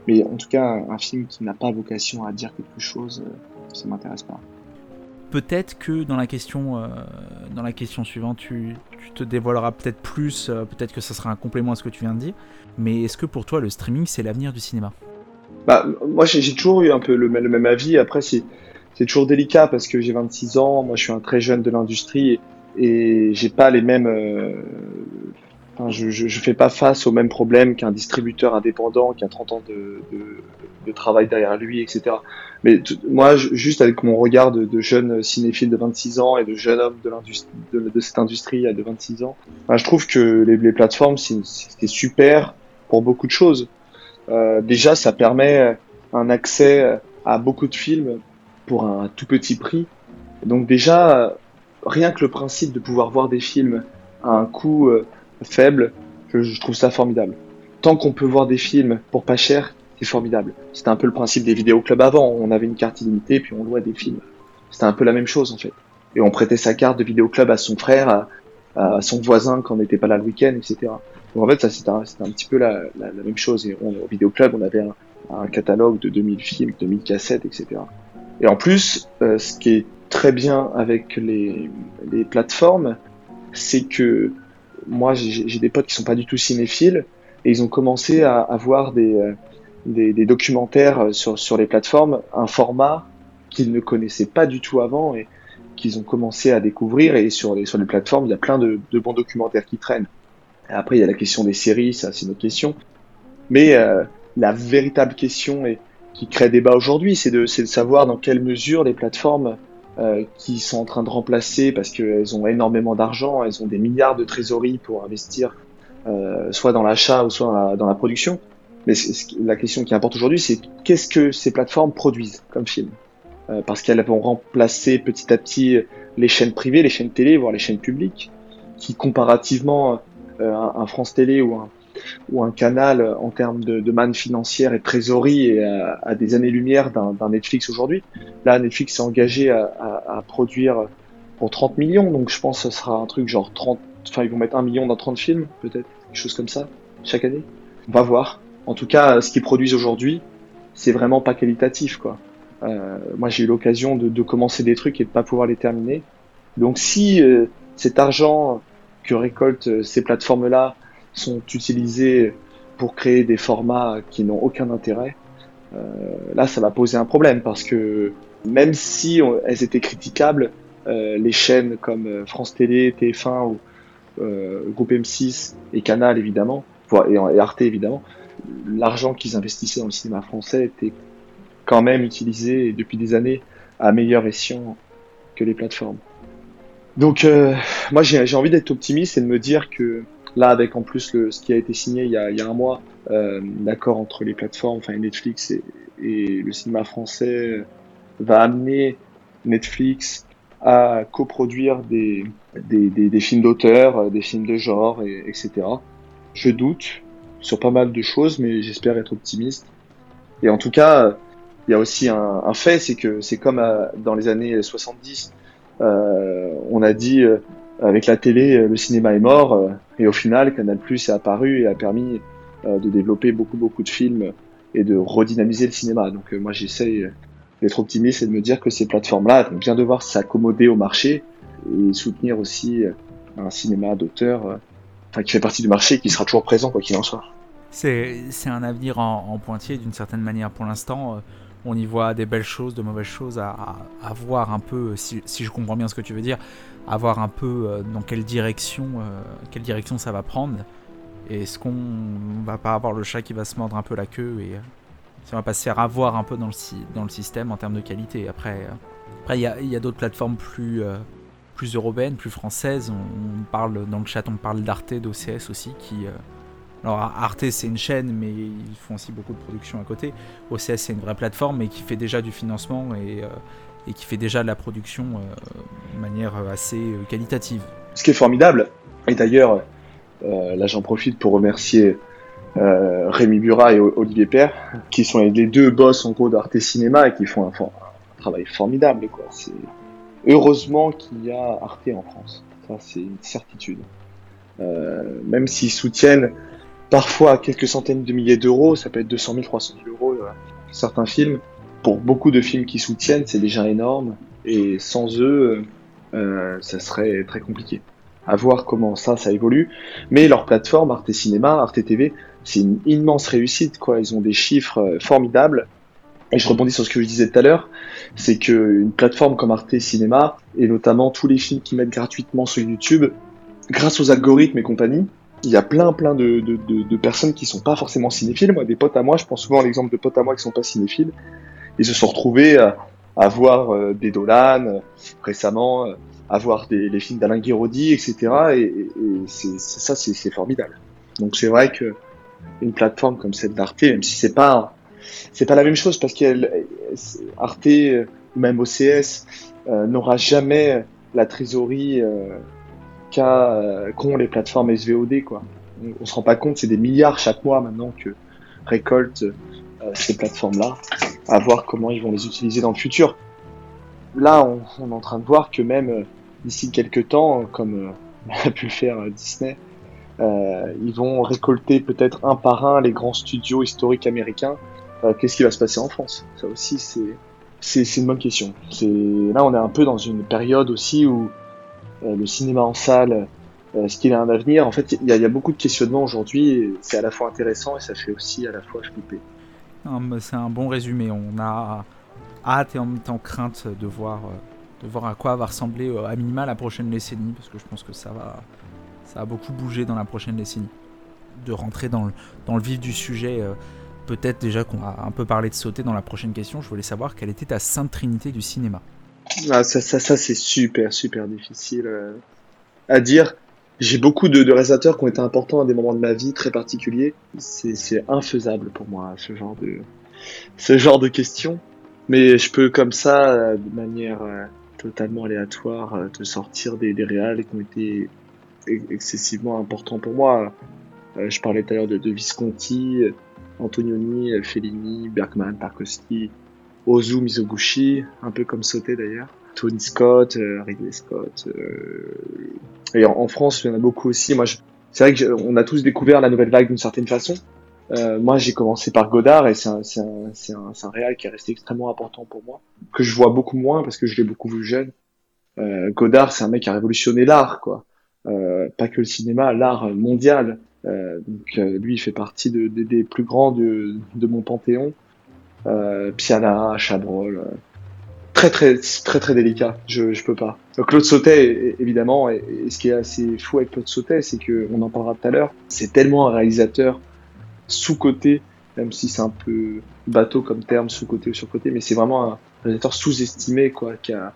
Mais en tout cas, un film qui n'a pas vocation à dire quelque chose, euh, ça m'intéresse pas. Peut-être que dans la question, euh, dans la question suivante, tu, tu te dévoileras peut-être plus, euh, peut-être que ça sera un complément à ce que tu viens de dire, mais est-ce que pour toi le streaming c'est l'avenir du cinéma? Bah, Moi j'ai toujours eu un peu le, le même avis, après c'est toujours délicat parce que j'ai 26 ans, moi je suis un très jeune de l'industrie et, j'ai pas les mêmes euh, je, ne fais pas face aux mêmes problèmes qu'un distributeur indépendant qui a 30 ans de, travail derrière lui, etc. Mais moi, juste avec mon regard de, jeune cinéphile de 26 ans et de jeune homme de, cette industrie de 26 ans, je trouve que les, plateformes, c'est super pour beaucoup de choses. Euh, déjà, ça permet un accès à beaucoup de films pour un tout petit prix. Donc déjà, rien que le principe de pouvoir voir des films à un coût euh, faible, je, trouve ça formidable. Tant qu'on peut voir des films pour pas cher, c'est formidable. C'était un peu le principe des vidéoclubs avant. On avait une carte illimitée, puis on louait des films. C'était un peu la même chose, en fait. Et on prêtait sa carte de vidéoclub à son frère, à, son voisin quand on n'était pas là le week-end, etc. Donc en fait, ça c'était un, petit peu la, la, même chose. Et on, au vidéoclub, on avait un, un, catalogue de 2000 films, 2000 cassettes, etc. Et en plus, euh, ce qui est très bien avec les, les plateformes, c'est que moi, j'ai des potes qui sont pas du tout cinéphiles et ils ont commencé à, avoir des, euh, des, des, documentaires euh, sur, sur les plateformes, un format qu'ils ne connaissaient pas du tout avant et qu'ils ont commencé à découvrir. Et sur les, sur les plateformes, il y a plein de, de bons documentaires qui traînent. Après, il y a la question des séries, ça c'est une autre question. Mais euh, la véritable question et qui crée débat aujourd'hui, c'est de, savoir dans quelle mesure les plateformes euh, qui sont en train de remplacer parce qu'elles ont énormément d'argent, elles ont des milliards de trésorerie pour investir euh, soit dans l'achat ou soit dans la, production. Mais la question qui importe aujourd'hui, c'est qu'est-ce que ces plateformes produisent comme film? Euh, Parce qu'elles vont remplacer petit à petit les chaînes privées, les chaînes télé, voire les chaînes publiques, qui comparativement un, un France Télé ou un, ou un canal euh, en termes de, de manne financière et trésorerie et à, des années-lumière d'un Netflix aujourd'hui. Là, Netflix s'est engagé à, à, produire pour 30 millions, donc je pense que ce sera un truc genre 30, enfin ils vont mettre un million dans 30 films, peut-être, quelque chose comme ça, chaque année. On va voir. En tout cas, ce qu'ils produisent aujourd'hui, c'est vraiment pas qualitatif, quoi. Euh, moi, j'ai eu l'occasion de, de, commencer des trucs et de pas pouvoir les terminer. Donc, si euh, cet argent que récoltent euh, ces plateformes-là sont utilisés pour créer des formats qui n'ont aucun intérêt, euh, là ça va poser un problème parce que même si elles étaient critiquables, euh, les chaînes comme euh, France Télé, TF1 ou euh, Groupe M6 et Canal évidemment, et, Arte évidemment, l'argent qu'ils investissaient dans le cinéma français était quand même utilisé depuis des années à meilleur escient que les plateformes. Donc euh, moi j'ai envie d'être optimiste et de me dire que là avec en plus le, ce qui a été signé il y a, il y a un mois, euh, l'accord entre les plateformes, enfin Netflix et, et, le cinéma français va amener Netflix à coproduire des, des, des, des films d'auteur, des films de genre, et, etc. Je doute sur pas mal de choses, mais j'espère être optimiste. Et en tout cas, il y a aussi un, un fait, c'est que c'est comme dans les années 70, euh, on a dit euh, avec la télé, le cinéma est mort, euh, et au final, Canal Plus est apparu et a permis euh, de développer beaucoup beaucoup de films et de redynamiser le cinéma. Donc moi, j'essaye d'être optimiste et de me dire que ces plateformes-là vont bien devoir s'accommoder au marché et soutenir aussi un cinéma d'auteur enfin, qui fait partie du marché et qui sera toujours présent quoi qu'il en soit. C'est un avenir en, en pointier d'une certaine manière pour l'instant on y voit des belles choses, de mauvaises choses à, voir un peu, si, je comprends bien ce que tu veux dire, à voir un peu euh, dans quelle direction, euh, quelle direction ça va prendre. Est-ce qu'on va pas avoir le chat qui va se mordre un peu la queue et euh, si on va pas se faire avoir un peu dans le, dans le système en termes de qualité. Après, après il y a, a d'autres plateformes plus, plus européennes, plus françaises. On, parle dans le chat, on parle d'Arte, d'OCS aussi qui alors Arte c'est une chaîne mais ils font aussi beaucoup de production à côté. OCS c'est une vraie plateforme mais qui fait déjà du financement et, euh, et qui fait déjà de la production euh, de manière assez euh, qualitative. Ce qui est formidable, et d'ailleurs euh, là j'en profite pour remercier euh, Rémi Burat et Olivier Père qui sont les deux boss en gros d'Arte Cinéma et qui font un, travail formidable. Quoi. Heureusement qu'il y a Arte en France, ça c'est une certitude. même s'ils soutiennent parfois quelques centaines de milliers d'euros, ça peut être 200 000, 300 000 euros, euh, certains films. Pour beaucoup de films qui soutiennent, c'est déjà énorme, et sans eux, euh, ça serait très compliqué. À voir comment ça, ça évolue. Mais leur plateforme, Arte Cinéma, Arte TV, c'est une immense réussite, quoi. Ils ont des chiffres euh, formidables. Et je rebondis sur ce que je disais tout à l'heure, c'est que une plateforme comme Arte Cinéma, et notamment tous les films qu'ils mettent gratuitement sur YouTube, grâce aux algorithmes et compagnie, il y a plein plein de, de, personnes qui sont pas forcément cinéphiles. Moi, des potes à moi, je pense souvent à l'exemple de potes à moi qui sont pas cinéphiles. Ils se sont retrouvés à, à voir euh, des Dolan euh, récemment, euh, à voir les films d'Alain Guiraudy, etc. Et, ça, c'est, formidable. Donc c'est vrai que une plateforme comme celle d'Arte, même si c'est pas c'est pas la même chose parce qu'elle Arte ou même OCS euh, n'aura jamais la trésorerie euh, qu'ont les plateformes SVOD. On, on, se rend pas compte, c'est des milliards chaque mois maintenant que récoltent euh, ces plateformes là, à voir comment ils vont les utiliser dans le futur. Là, on, on est en train de voir que même euh, d'ici quelques temps, comme *laughs* a pu le faire Disney, euh, ils vont récolter peut-être un par un les grands studios historiques américains. Euh, Qu'est-ce qui va se passer en France? Ça aussi, c'est une bonne question. Là, on est un peu dans une période aussi où euh, le cinéma en salle, euh, est-ce qu'il a un avenir? En fait, il y, y, a beaucoup de questionnements aujourd'hui. C'est à la fois intéressant et ça fait aussi à la fois flipper. C'est un bon résumé. On a hâte et en même temps crainte de voir, de voir à quoi va ressembler à minima la prochaine décennie, parce que je pense que ça va, ça va beaucoup bouger dans la prochaine décennie. De rentrer dans le, dans le vif du sujet, euh, peut-être déjà qu'on va un peu parler de sauter dans la prochaine question. Je voulais savoir quelle était ta sainte trinité du cinéma. Ah, ça, ça, ça c'est super, super difficile euh, à dire. J'ai beaucoup de, de réalisateurs qui ont été importants à des moments de ma vie très particuliers. C'est infaisable pour moi, ce genre de, ce genre de questions. Mais je peux comme ça, euh, de manière euh, totalement aléatoire, euh, te sortir des, des réals qui ont été excessivement importants pour moi. Je parlais tout à l'heure de, de Visconti, Antonioni, Fellini, Bergman, Tarkovsky, Ozu Mizoguchi, un peu comme Sauté d'ailleurs. Tony Scott, euh, Ridley Scott. Euh... Et en, France, il y en a beaucoup aussi. Moi, c'est vrai que on a tous découvert la nouvelle vague d'une certaine façon. Euh, moi, j'ai commencé par Godard et c'est un, c'est un, c'est un, un réal qui est resté extrêmement important pour moi, que je vois beaucoup moins parce que je l'ai beaucoup vu jeune. Euh, Godard, c'est un mec qui a révolutionné l'art, quoi. Euh, pas que le cinéma, l'art mondial. Euh, donc lui, il fait partie de, de, des plus grands de, de mon panthéon euh, Piana, Chabrol, très très très très délicat. Je je peux pas. Claude Sautet évidemment et, ce qui est assez fou avec Claude Sautet, c'est que on en parlera tout à l'heure. C'est tellement un réalisateur sous côté même si c'est un peu bateau comme terme, sous-côté ou sur-côté, mais c'est vraiment un réalisateur sous-estimé, quoi, qui a,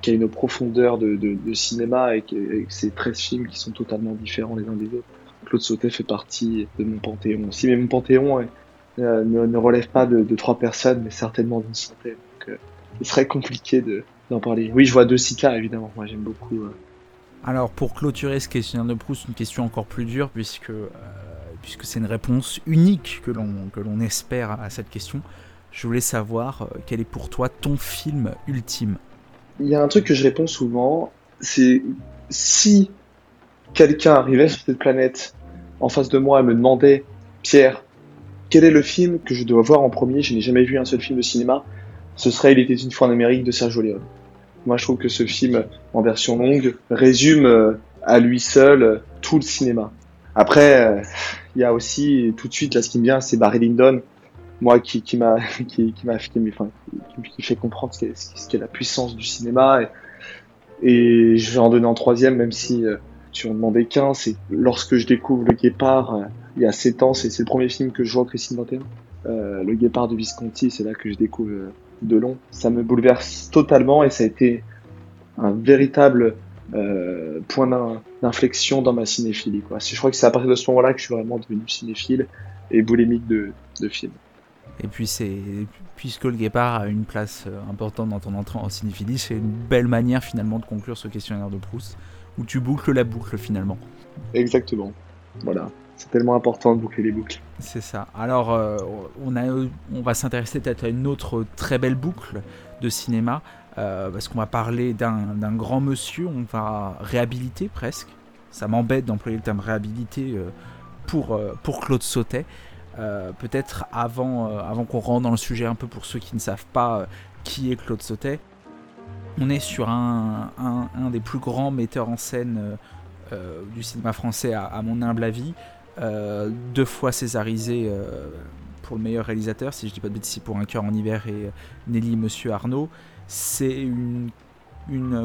qui a une profondeur de, de, de cinéma et, avec ses 13 films qui sont totalement différents les uns des autres. Claude Sautet fait partie de mon panthéon aussi, mais mon panthéon euh, ne, ne, relève pas de, de trois personnes, mais certainement d'une centaine. Donc, euh, ce serait compliqué d'en parler. Oui, je vois deux Sika, évidemment. Moi, j'aime beaucoup. Euh. Alors, pour clôturer ce questionnaire de Proust, une question encore plus dure, puisque euh, puisque c'est une réponse unique que l'on que l'on espère à cette question. Je voulais savoir quel est pour toi ton film ultime? Il y a un truc que je réponds souvent, c'est si quelqu'un arrivait sur cette planète en face de moi et me demandait Pierre, quel est le film que je dois voir en premier? Je n'ai jamais vu un seul film de cinéma ce serait Il était une fois en Amérique de Sergio Leone. Moi, je trouve que ce film, en version longue, résume euh, à lui seul euh, tout le cinéma. Après, euh, *laughs* il y a aussi, tout de suite, là, ce qui me vient, c'est Barry Lyndon, moi, qui, qui m'a, *laughs* qui, qui m'a, enfin, qui, fait comprendre ce qu'est, la puissance du cinéma. Et, je vais en donner en troisième, même si tu en demandais qu'un, c'est lorsque je découvre Le Guépard, il y a 7 ans, c'est, le premier film que je vois au Christine 21. Euh, le Guépard de Visconti, c'est là que je découvre de long. Ça me bouleverse totalement et ça a été un véritable euh, point d'inflexion dans ma cinéphilie. Quoi. Je crois que c'est à partir de ce moment-là que je suis vraiment devenu cinéphile et boulimique de, de films. Et puis c'est puisque le guépard a une place euh, importante dans ton entrée en cinéphilie, c'est une belle manière finalement de conclure ce questionnaire de Proust, où tu boucles la boucle finalement. Exactement. Voilà. C'est tellement important de boucler les boucles. C'est ça. Alors, euh, on, va s'intéresser peut-être à une autre très belle boucle de cinéma, euh, parce qu'on va parler d'un grand monsieur, on va réhabiliter presque. Ça m'embête d'employer le terme réhabiliter euh, pour, pour Claude Sautet. peut-être avant, avant qu'on rentre dans le sujet un peu pour ceux qui ne savent pas qui est Claude Sautet, on est sur un, un, des plus grands metteurs en scène du cinéma français à mon humble avis. Euh, deux fois césarisé euh, pour le meilleur réalisateur, si je dis pas de bêtises, pour Un cœur en hiver et euh, Nelly Monsieur Arnaud. C'est une,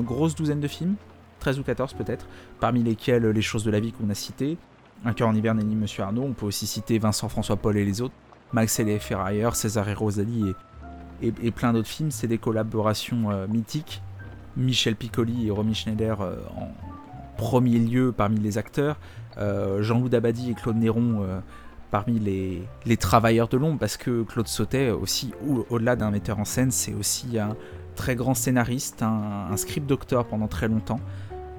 grosse douzaine de films, 13 ou 14 peut-être, parmi lesquels Les choses de la vie qu'on a cité, Un cœur en hiver, Nelly Monsieur Arnaud. On peut aussi citer Vincent François Paul et les autres, Max et les Ferrailleurs, César et Rosalie et, et, plein d'autres films. C'est des collaborations mythiques. Michel Piccoli et Romy Schneider en premier lieu parmi les acteurs. Euh, Jean-Loup Dabadi et Claude Néron euh, parmi les, travailleurs de l'ombre, parce que Claude Sautet, aussi, au-delà d'un metteur en scène, c'est aussi un très grand scénariste, un, script doctor pendant très longtemps,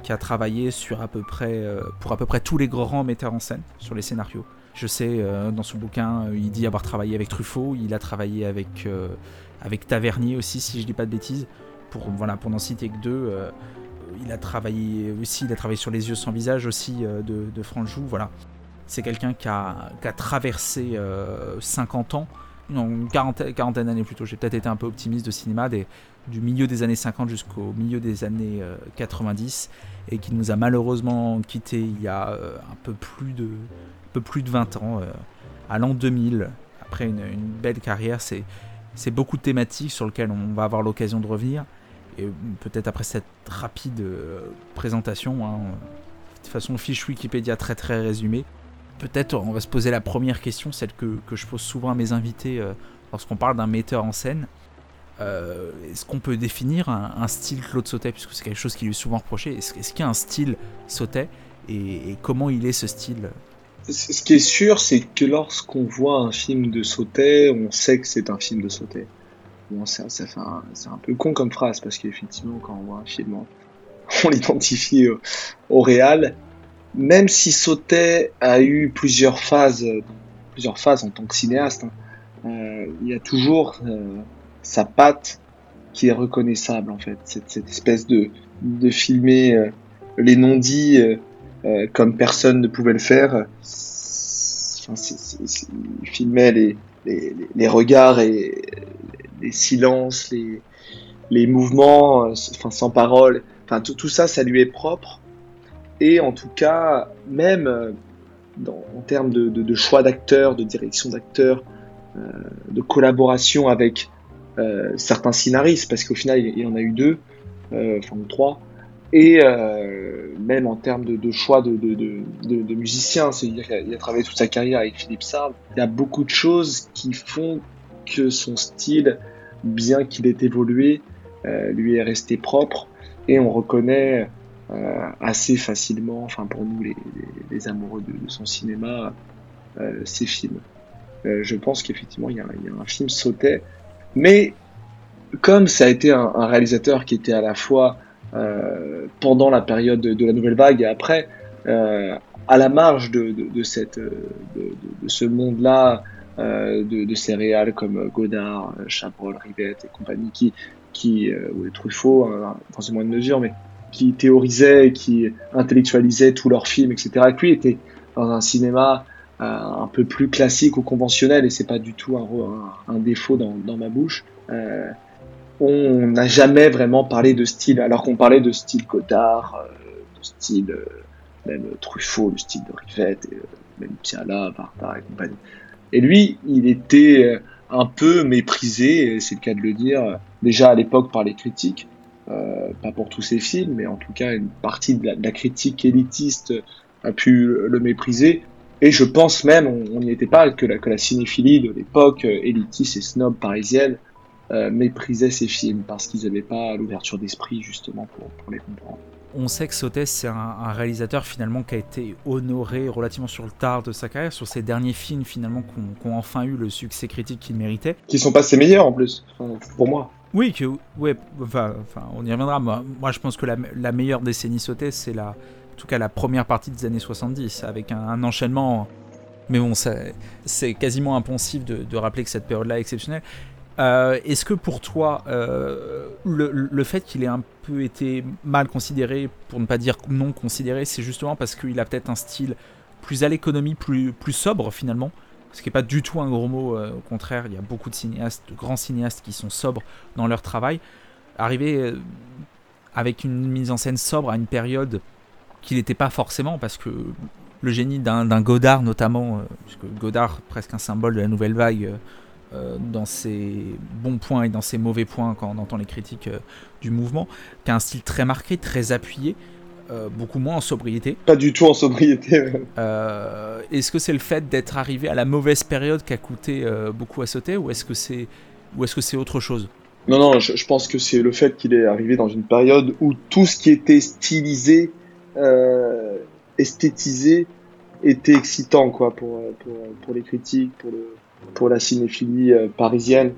qui a travaillé sur à peu près, euh, pour à peu près tous les grands metteurs en scène, sur les scénarios. Je sais, dans ce bouquin, il dit avoir travaillé avec Truffaut, il a travaillé avec, Tavernier aussi, si je dis pas de bêtises, pour, voilà, pour n'en citer que deux il a travaillé aussi, il a travaillé sur Les yeux sans visage aussi euh, de, de Franjou, voilà. C'est quelqu'un qui a, traversé 50 euh, ans, non, une quarantaine, d'années plutôt, j'ai peut-être été un peu optimiste de cinéma, du milieu des années 50 jusqu'au milieu des années 90, euh, et qui nous a malheureusement quitté il y a un peu plus de, peu plus de 20 ans, à l'an 2000, après une belle carrière, c'est beaucoup de thématiques sur lesquelles on va avoir l'occasion de revenir et peut-être après cette rapide euh, présentation, hein, de façon fiche Wikipédia très très résumée, peut-être on va se poser la première question, celle que, que je pose souvent à mes invités euh, lorsqu'on parle d'un metteur en scène. Euh, est-ce qu'on peut définir un, style Claude Sautet, puisque c'est quelque chose qui lui est souvent reproché? Est-ce, qu'il y a un style Sautet? Et, et, comment il est ce style? Ce qui est sûr, c'est que lorsqu'on voit un film de Sautet, on sait que c'est un film de Sautet. Bon, c'est un, un, peu con comme phrase parce qu'effectivement, quand on voit un film, on, *laughs* l'identifie au, au. Même si Sautet a eu plusieurs phases, plusieurs phases en tant que cinéaste, hein, euh, il y a toujours euh, sa patte qui est reconnaissable en fait. Cette, cette espèce de, de filmer euh, les non-dits euh, comme personne ne pouvait le faire. Enfin, il filmait les, les, les, regards et les silences, les, les mouvements, euh, enfin sans parole, enfin tout, tout, ça, ça lui est propre. Et en tout cas, même euh, en termes de, choix d'acteurs, de direction d'acteurs, euh, de collaboration avec certains scénaristes, parce qu'au final, il y en a eu deux, euh, enfin trois, et même en termes de, choix de, de musiciens. C'est-à-dire qu'il a, travaillé toute sa carrière avec Philippe Sard. Il y a beaucoup de choses qui font que son style, bien qu'il ait évolué, euh, lui est resté propre et on reconnaît euh, assez facilement, enfin pour nous les, les, les amoureux de, son cinéma, euh, ses films. Euh, je pense qu'effectivement il y, y a un film sautait, mais comme ça a été un, un réalisateur qui était à la fois euh, pendant la période de, de, la nouvelle vague et après, euh, à la marge de, de, de cette, de, de, ce monde-là, de, de céréales comme Godard, Chabrol, Rivette et compagnie, qui, qui ou Truffaut, hein, dans une moindre mesure, mais qui théorisaient, qui intellectualisaient tous leurs films, etc. Et lui était dans un cinéma euh, un peu plus classique ou conventionnel, et c'est pas du tout un, un, défaut dans, dans, ma bouche. Euh, on n'a jamais vraiment parlé de style, alors qu'on parlait de style Godard, euh, de style euh, même Truffaut, le style de Rivette, et, euh, même Piala, Varda et compagnie. Et lui, il était un peu méprisé, c'est le cas de le dire, déjà à l'époque par les critiques, euh, pas pour tous ses films, mais en tout cas une partie de la, critique élitiste a pu le mépriser. Et je pense même, on n'y était pas, que la, cinéphilie de l'époque élitiste et snob parisienne euh, méprisaient ces films parce qu'ils n'avaient pas l'ouverture d'esprit justement pour, les comprendre. On sait que Sautet, c'est un, un, réalisateur finalement qui a été honoré relativement sur le tard de sa carrière, sur ses derniers films finalement qui ont, enfin eu le succès critique qu'il méritait. Qui sont pas ses meilleurs en plus, pour moi. Oui, que, ouais, enfin, enfin, on y reviendra. Moi, moi, je pense que la, la meilleure décennie Sautet, c'est la, en tout cas la première partie des années 70, avec un, un enchaînement. Mais bon, c'est quasiment impensif de, de rappeler que cette période-là est exceptionnelle. Euh, Est-ce que pour toi, euh, le, fait qu'il ait un peu été mal considéré, pour ne pas dire non considéré, c'est justement parce qu'il a peut-être un style plus à l'économie, plus, plus sobre finalement? Ce qui n'est pas du tout un gros mot, euh, au contraire, il y a beaucoup de cinéastes, de grands cinéastes qui sont sobres dans leur travail. Arriver avec une mise en scène sobre à une période qu'il n'était pas forcément, parce que le génie d'un Godard notamment, puisque Godard, presque un symbole de la nouvelle vague, dans ses bons points et dans ses mauvais points quand on entend les critiques euh, du mouvement, qui a un style très marqué, très appuyé, euh, beaucoup moins en sobriété. Pas du tout en sobriété. Euh, est-ce que c'est le fait d'être arrivé à la mauvaise période qui a coûté euh, beaucoup à sauter ou est-ce que c'est ou est-ce que c'est autre chose? Non, non, je, je pense que c'est le fait qu'il est arrivé dans une période où tout ce qui était stylisé, euh, esthétisé, était excitant quoi pour, pour, pour les critiques, pour, le, pour la cinéphilie euh, parisienne.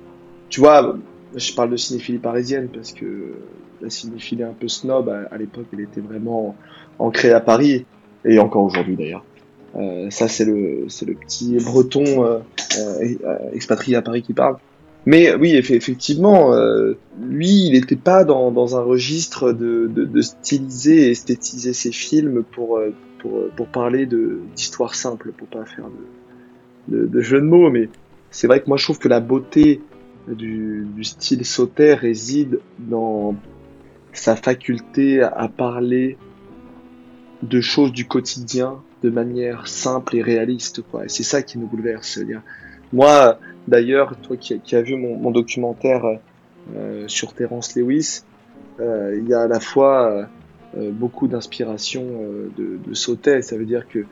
Tu vois, je parle de cinéphilie parisienne parce que la cinéphilie un peu snob à, l'époque, elle était vraiment ancrée à Paris et encore aujourd'hui d'ailleurs. Euh, ça c'est le petit breton euh, expatrié à Paris qui parle. Mais oui, effectivement, lui, il n'était pas dans, un registre de, de, de, styliser et esthétiser ses films pour, parler d'histoires simples, pour pas faire de, de, de jeu de mots. Mais c'est vrai que moi, je trouve que la beauté du, du style Sauter réside dans sa faculté à parler de choses du quotidien de manière simple et réaliste. Quoi. Et c'est ça qui nous bouleverse. Moi, d'ailleurs, toi qui, qui as vu mon, mon documentaire euh, sur Terence Lewis, euh, il y a à la fois euh, beaucoup d'inspiration euh, de, de Sautet. Ça veut dire que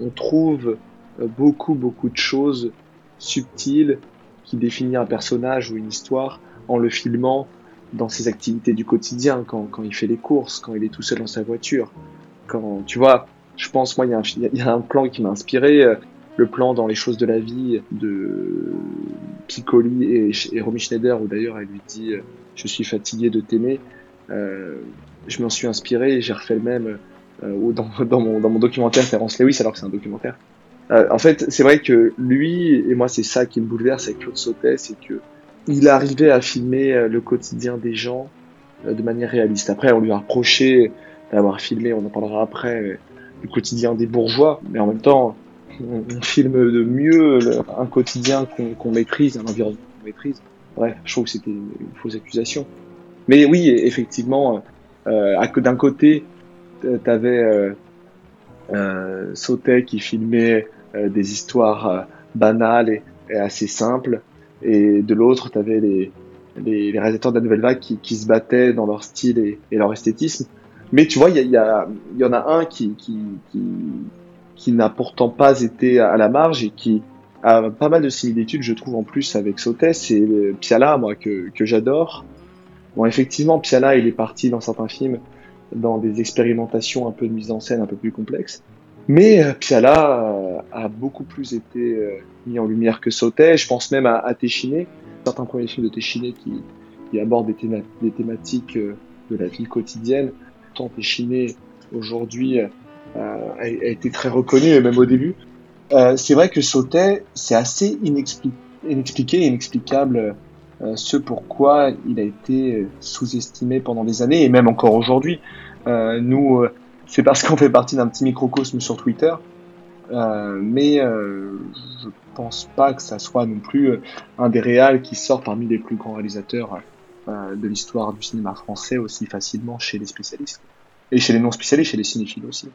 on trouve beaucoup, beaucoup de choses subtiles qui définissent un personnage ou une histoire en le filmant dans ses activités du quotidien, quand, il fait les courses, quand il est tout seul dans sa voiture. Quand, tu vois, je pense, moi, il y, y a un plan qui m'a inspiré, euh, le plan dans Les choses de la vie de Piccoli et, et Romy Schneider, où d'ailleurs elle lui dit euh, Je suis fatigué de t'aimer. Euh, je m'en suis inspiré et j'ai refait le même euh, dans, *laughs* dans, mon, dans mon documentaire Terence Lewis, alors que c'est un documentaire. Euh, en fait, c'est vrai que lui, et moi, c'est ça qui me bouleverse avec Claude Sautet, c'est que il arrivait à filmer euh, le quotidien des gens euh, de manière réaliste. Après, on lui a reproché d'avoir filmé, on en parlera après, le quotidien des bourgeois, mais en même temps, on, filme de mieux un quotidien qu'on qu maîtrise, un environnement qu'on maîtrise. Bref, je trouve que c'était une, fausse accusation. Mais oui, effectivement, d'un côté, t'avais euh, euh, Sautet qui filmait des histoires euh, banales et, et assez simples, et de l'autre, tu avais les, les, les, réalisateurs de la nouvelle vague qui, qui, se battaient dans leur style et, et leur esthétisme. Mais tu vois, il y, a, y, en a un qui, qui, qui, qui n'a pourtant pas été à la marge et qui a pas mal de similitudes, je trouve, en plus avec Sautet. C'est Piala, moi, que, que j'adore. Bon, effectivement, Piala, il est parti dans certains films dans des expérimentations un peu de mise en scène un peu plus complexes. Mais euh, Piala euh, a beaucoup plus été euh, mis en lumière que Sautet. Je pense même à, à Téchiné, certains premiers films de Téchiné qui, qui abordent des, thématiques de la vie quotidienne. Tant Téchiné, aujourd'hui, a, été très reconnu, même au début. c'est vrai que Sautet, c'est assez inexpliqué et inexplicable ce pourquoi il a été sous-estimé pendant des années, et même encore aujourd'hui. nous, c'est parce qu'on fait partie d'un petit microcosme sur Twitter. Euh, mais euh, je pense pas que ça soit non plus euh, un des réals qui sort parmi les plus grands réalisateurs euh, de l'histoire du cinéma français aussi facilement chez les spécialistes. Et chez les non spécialistes, chez les cinéphiles aussi.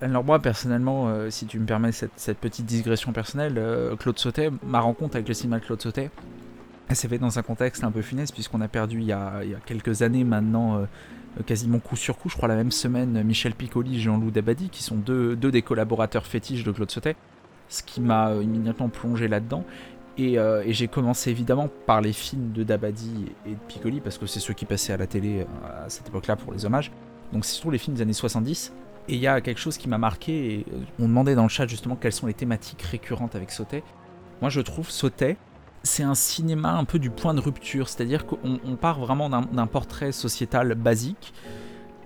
Alors moi personnellement, si tu me permets cette, petite digression personnelle, Claude Sautet, ma rencontre avec le cinéma de Claude Sautet, elle s'est faite dans un contexte un peu funeste puisqu'on a perdu il y a, il y a quelques années maintenant quasiment coup sur coup, je crois la même semaine, Michel Piccoli et Jean-Loup Dabadi, qui sont deux, des collaborateurs fétiches de Claude Sautet, ce qui m'a euh, immédiatement plongé là-dedans. Et, euh, et j'ai commencé évidemment par les films de Dabadi et de Piccoli, parce que c'est ceux qui passaient à la télé à cette époque-là pour les hommages. Donc c'est surtout les films des années 70. Et il y a quelque chose qui m'a marqué, on demandait dans le chat justement quelles sont les thématiques récurrentes avec Sautet. Moi je trouve Sautet, c'est un cinéma un peu du point de rupture, c'est-à-dire qu'on part vraiment d'un portrait sociétal basique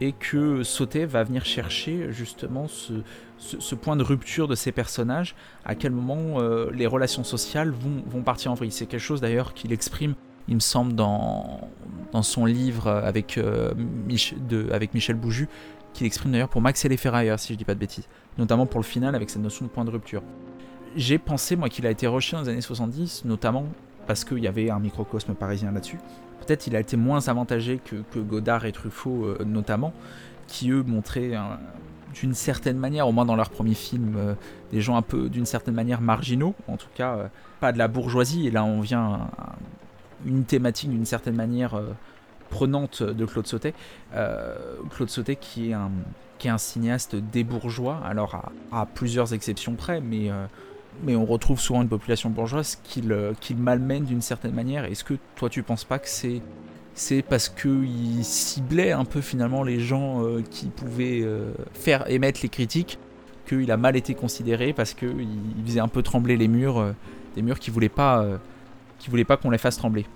et que Sauté va venir chercher justement ce, point de rupture de ces personnages, à quel moment euh, les relations sociales vont, partir en vrille. C'est quelque chose d'ailleurs qu'il exprime, il me semble, dans, son livre avec, euh, avec Michel Bouju, qu'il exprime d'ailleurs pour Max et les Ferrailleurs, si je dis pas de bêtises, notamment pour le final avec cette notion de point de rupture j'ai pensé, moi, qu'il a été rejeté dans les années 70, notamment parce qu'il y avait un microcosme parisien là-dessus. Peut-être il a été moins avantagé que, Godard et Truffaut, euh, notamment, qui eux montraient d'une certaine manière, au moins dans leur premier film, euh, des gens un peu d'une certaine manière marginaux, en tout cas euh, pas de la bourgeoisie. Et là, on vient à une thématique d'une certaine manière prenante de Claude Sautet. Claude Sautet qui est un, qui est un cinéaste des bourgeois, alors à plusieurs exceptions près, mais mais on retrouve souvent une population bourgeoise qui le, malmène d'une certaine manière. Est-ce que toi tu penses pas que c'est parce qu'il ciblait un peu finalement les gens euh, qui pouvaient euh, faire émettre les critiques qu'il a mal été considéré parce qu'il faisait un peu trembler les murs, euh, des murs qui voulaient qui voulaient pas qu'on les fasse trembler?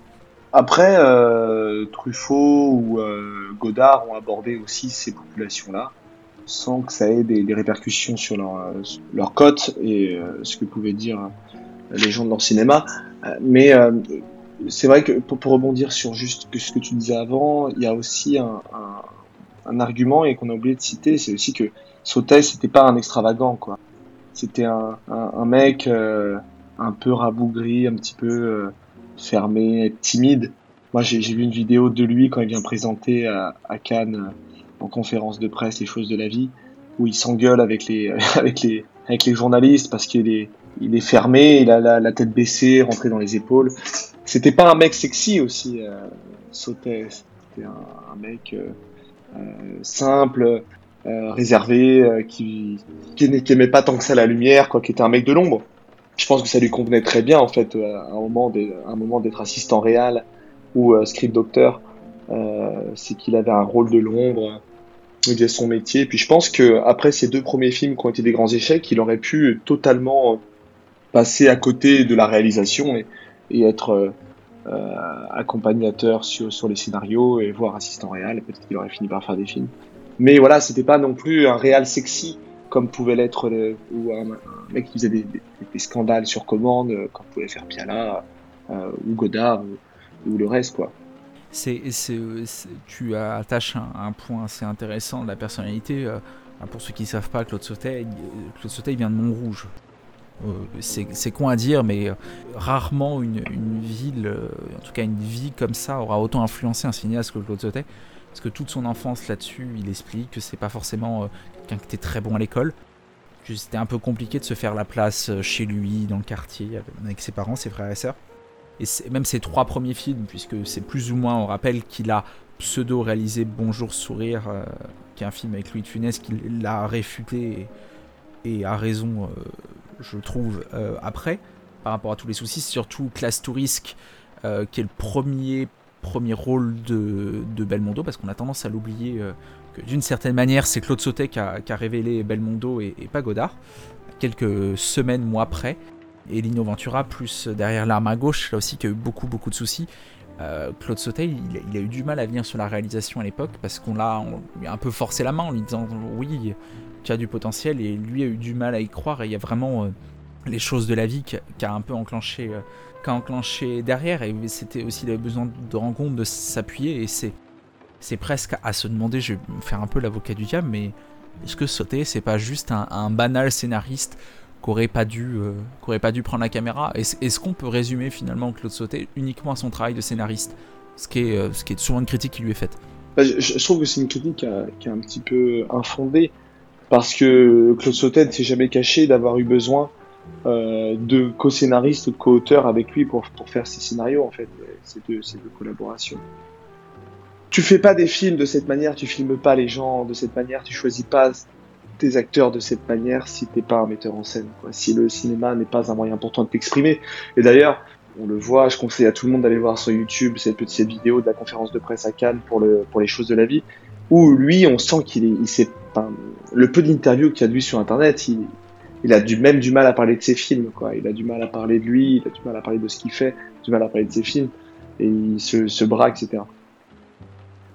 Après, Truffaut ou Godard ont abordé aussi ces populations-là sans que ça ait des, répercussions sur leur, euh, leur cote et euh, ce que pouvaient dire euh, les gens de leur cinéma. mais c'est vrai que pour, rebondir sur juste ce que tu disais avant, il y a aussi un, argument et qu'on a oublié de citer, c'est aussi que Sautet c'était pas un extravagant quoi. C'était un, mec un peu rabougri, un petit peu fermé, timide. Moi j'ai vu une vidéo de lui quand il vient présenter à Cannes en conférence de presse les choses de la vie, où il s'engueule avec les, *laughs* avec les, avec les journalistes parce qu'il est, il est fermé, il a la, tête baissée, rentré dans les épaules. C'était pas un mec sexy aussi, euh. C'était un, mec euh, euh simple, euh, réservé, euh, qui, qui n'aimait pas tant que ça la lumière, quoi, qui était un mec de l'ombre. Je pense que ça lui convenait très bien en fait à un moment, un moment d'être assistant réel ou script docteur. c'est qu'il avait un rôle de l'ombre il faisait son métier. Puis je pense que après ces deux premiers films qui ont été des grands échecs, il aurait pu totalement passer à côté de la réalisation et, et être euh, euh accompagnateur sur, sur les scénarios et voir assistant réel. Peut-être qu'il aurait fini par faire des films. Mais voilà, c'était pas non plus un réal sexy comme pouvait l'être ou un, mec qui faisait des, des, scandales sur commande, comme pouvait faire Piala euh, ou Godard ou, ou le reste quoi tu attaches un, point assez intéressant de la personnalité. Euh, pour ceux qui ne savent pas, Claude Sautet, Claude Sautet vient de Montrouge. Euh, c'est, con à dire, mais euh, rarement une, ville, en tout cas une vie comme ça, aura autant influencé un cinéaste que Claude Sautet. Parce que toute son enfance là-dessus, il explique que c'est pas forcément quelqu'un qui était très bon à l'école. C'était un peu compliqué de se faire la place chez lui, dans le quartier, avec ses parents, ses frères et sœurs. Et même ses trois premiers films, puisque c'est plus ou moins, on rappelle qu'il a pseudo-réalisé Bonjour Sourire, qui est un film avec Louis de Funès, qu'il a réfuté et, a raison, je trouve, après, par rapport à tous les soucis, surtout Classe Touriste, qui est le premier rôle de, Belmondo, parce qu'on a tendance à l'oublier euh, que d'une certaine manière, c'est Claude Sautet qui a, révélé Belmondo et, pas Godard, quelques semaines, mois après. Et Lino Ventura, plus derrière l'arme à gauche, là aussi, qui a eu beaucoup, beaucoup de soucis. Euh, Claude Sautet, il, a eu du mal à venir sur la réalisation à l'époque, parce qu'on l'a un peu forcé la main en lui disant oui, tu as du potentiel, et lui a eu du mal à y croire, et il y a vraiment euh, les choses de la vie qui, qui un peu enclenché qu'a enclenché derrière et c'était aussi le besoin de rencontre de s'appuyer et c'est c'est presque à se demander je vais me faire un peu l'avocat du diable mais est-ce que Sauté c'est pas juste un, banal scénariste qu'aurait pas dû euh, pas dû prendre la caméra. Est-ce qu'on peut résumer finalement Claude Sauté uniquement à son travail de scénariste ce qui est euh, souvent une critique qui lui est faite? Bah, je, trouve que c'est une critique qui, est un petit peu infondée parce que Claude Sautet ne s'est jamais caché d'avoir eu besoin euh, de co-scénaristes ou de co-auteurs avec lui pour, pour faire ses scénarios en fait, ces deux, ces deux collaborations. Tu fais pas des films de cette manière, tu filmes pas les gens de cette manière, tu choisis pas tes acteurs de cette manière si t'es pas un metteur en scène. Quoi. Si le cinéma n'est pas un moyen important de t'exprimer. Et d'ailleurs, on le voit, je conseille à tout le monde d'aller voir sur YouTube cette petite vidéo de la conférence de presse à Cannes pour, le, pour les choses de la vie, où lui, on sent qu'il est, il sait, le peu d'interviews qu'il y a de lui sur Internet, il, il a du, même du mal à parler de ses films, quoi. Il a du mal à parler de lui, il a du mal à parler de ce qu'il fait, du mal à parler de ses films, et il se, se braque, etc.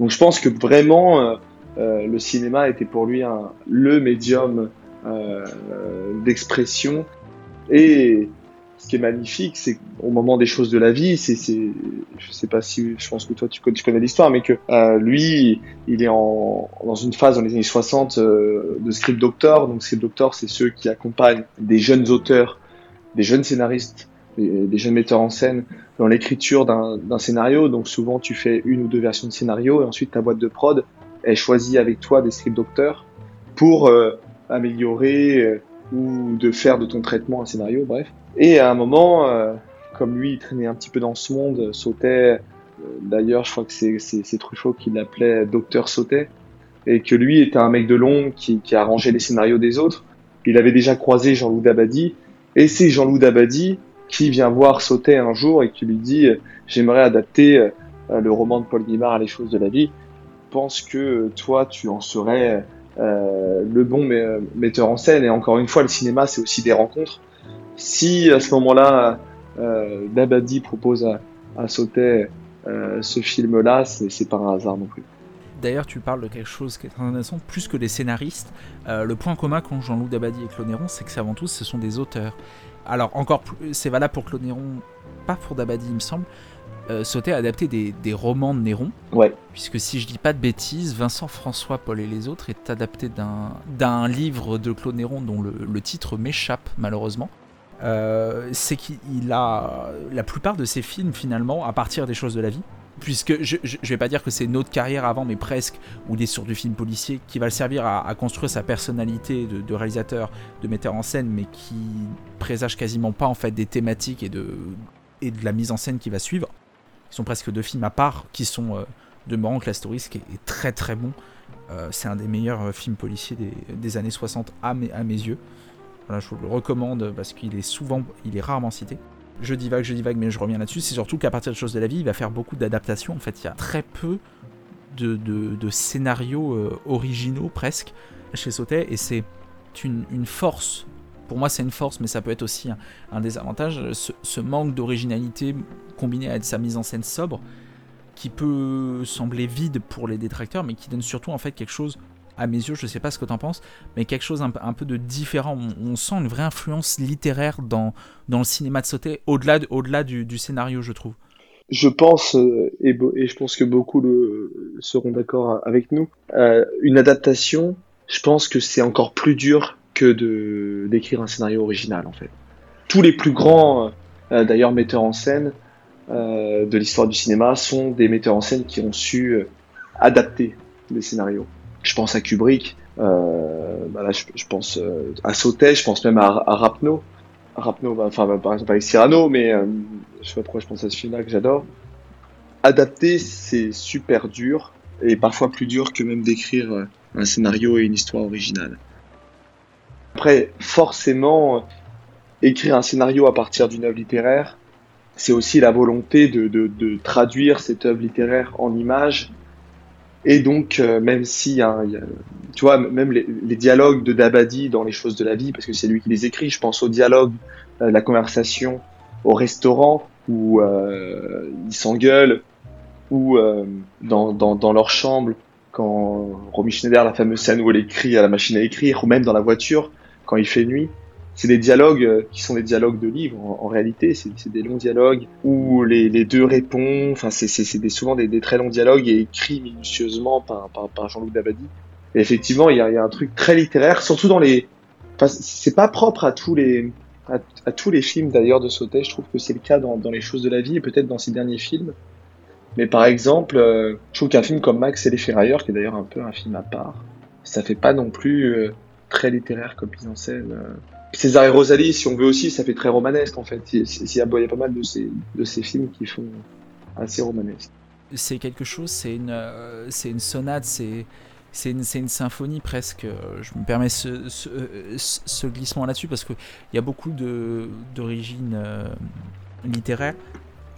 Donc je pense que vraiment, euh, euh, le cinéma était pour lui un, le médium euh, d'expression, et ce qui est magnifique, c'est au moment des choses de la vie, c'est, c'est, je sais pas si, je pense que toi tu connais, l'histoire, mais que euh, lui, il est dans une phase dans les années 60 euh, de script doctor. Donc script doctor, c'est ceux qui accompagnent des jeunes auteurs, des jeunes scénaristes, des, jeunes metteurs en scène dans l'écriture d'un, d'un scénario. Donc souvent tu fais une ou deux versions de scénario et ensuite ta boîte de prod, elle choisit avec toi des script docteurs pour euh, améliorer euh, ou de faire de ton traitement un scénario, bref. Et à un moment, euh, comme lui, il traînait un petit peu dans ce monde, sautait. D'ailleurs, je crois que c'est Truffaut qui l'appelait Docteur Sautet. Et que lui était un mec de long qui, arrangeait les scénarios des autres. Il avait déjà croisé Jean-Loup Dabadi. Et c'est Jean-Loup Dabadi qui vient voir Sautet un jour et qui lui dit J'aimerais adapter le roman de Paul Guimard à Les choses de la vie. Pense que toi, tu en serais le bon metteur en scène. Et encore une fois, le cinéma, c'est aussi des rencontres si à ce moment-là, euh, Dabadi propose à, à euh, ce film-là, c'est pas un hasard non plus. D'ailleurs, tu parles de quelque chose qui est intéressant, plus que des scénaristes. Euh, le point commun qu'ont Jean-Loup Dabadi et Claude Néron, c'est que avant tout, ce sont des auteurs. Alors, encore plus, c'est valable pour Claude Néron, pas pour Dabadi, il me semble. Euh, Sauter a adapté des, des, romans de Néron. Ouais. Puisque si je dis pas de bêtises, Vincent François, Paul et les autres est adapté d'un livre de Claude Néron dont le, le titre m'échappe malheureusement. Euh, c'est qu'il a la plupart de ses films finalement à partir des choses de la vie. Puisque je, je, vais pas dire que c'est une autre carrière avant, mais presque, où il est sur du film policier, qui va le servir à, construire sa personnalité de, réalisateur, de metteur en scène, mais qui présage quasiment pas en fait des thématiques et de, et de la mise en scène qui va suivre. Ils sont presque deux films à part, qui sont euh, demeurant que la story, qui est, très très bon. Euh, c'est un des meilleurs euh, films policiers des, années 60 à mes, yeux je vous le recommande parce qu'il est souvent, il est rarement cité. Je divague, je divague, mais je reviens là-dessus. C'est surtout qu'à partir de choses de la vie, il va faire beaucoup d'adaptations. En fait, il y a très peu de, scénarios originaux presque chez Sautet, et c'est une, force. Pour moi, c'est une force, mais ça peut être aussi un, désavantage. Ce, manque d'originalité combiné à sa mise en scène sobre, qui peut sembler vide pour les détracteurs, mais qui donne surtout en fait quelque chose à mes yeux, je sais pas ce que tu en penses, mais quelque chose un, peu de différent. On, sent une vraie influence littéraire dans, dans le cinéma de sauter, au-delà au du, scénario, je trouve. Je pense, euh, et, je pense que beaucoup le, seront d'accord avec nous, euh, une adaptation, je pense que c'est encore plus dur que de d'écrire un scénario original, en fait. Tous les plus grands, euh, d'ailleurs, metteurs en scène de l'histoire du cinéma sont des metteurs en scène qui ont su adapter les scénarios je pense à Kubrick, euh, bah je, pense euh, à Sautet, je pense même à, à Rapno. Rapno, bah, enfin bah, par exemple avec Cyrano, mais euh, je sais pas pourquoi je pense à ce film-là que j'adore. Adapter, c'est super dur, et parfois plus dur que même d'écrire euh, un scénario et une histoire originale. Après, forcément, écrire un scénario à partir d'une œuvre littéraire, c'est aussi la volonté de, de, traduire cette œuvre littéraire en images. Et donc, euh, même si, hein, tu vois, même les, dialogues de Dabadi dans Les choses de la vie, parce que c'est lui qui les écrit, je pense aux dialogues, euh, la conversation au restaurant où euh, ils s'engueulent, ou euh, dans, dans, dans, leur chambre, quand Romy Schneider, la fameuse scène où elle écrit à la machine à écrire, ou même dans la voiture, quand il fait nuit c'est des dialogues euh, qui sont des dialogues de livres en, réalité, c'est des longs dialogues où les, les deux répondent, enfin c'est souvent des, des, très longs dialogues et écrits minutieusement par, par, par Jean-Luc Dabadi. Et effectivement, il y a, y a, un truc très littéraire, surtout dans les... Enfin, c'est pas propre à tous les, à, à tous les films d'ailleurs de Sautet, je trouve que c'est le cas dans, dans, les choses de la vie et peut-être dans ses derniers films. Mais par exemple, euh, je trouve qu'un film comme Max et les Ferrailleurs, qui est d'ailleurs un peu un film à part, ça fait pas non plus euh, très littéraire comme mise en scène. Euh. César et Rosalie, si on veut aussi, ça fait très romanesque en fait. Il y, a, pas mal de ces, films qui font assez romanesque. C'est quelque chose, c'est une, euh, sonate, c'est, une, symphonie presque. Je me permets ce, glissement là-dessus parce qu'il y a beaucoup de, d'origine euh, littéraire.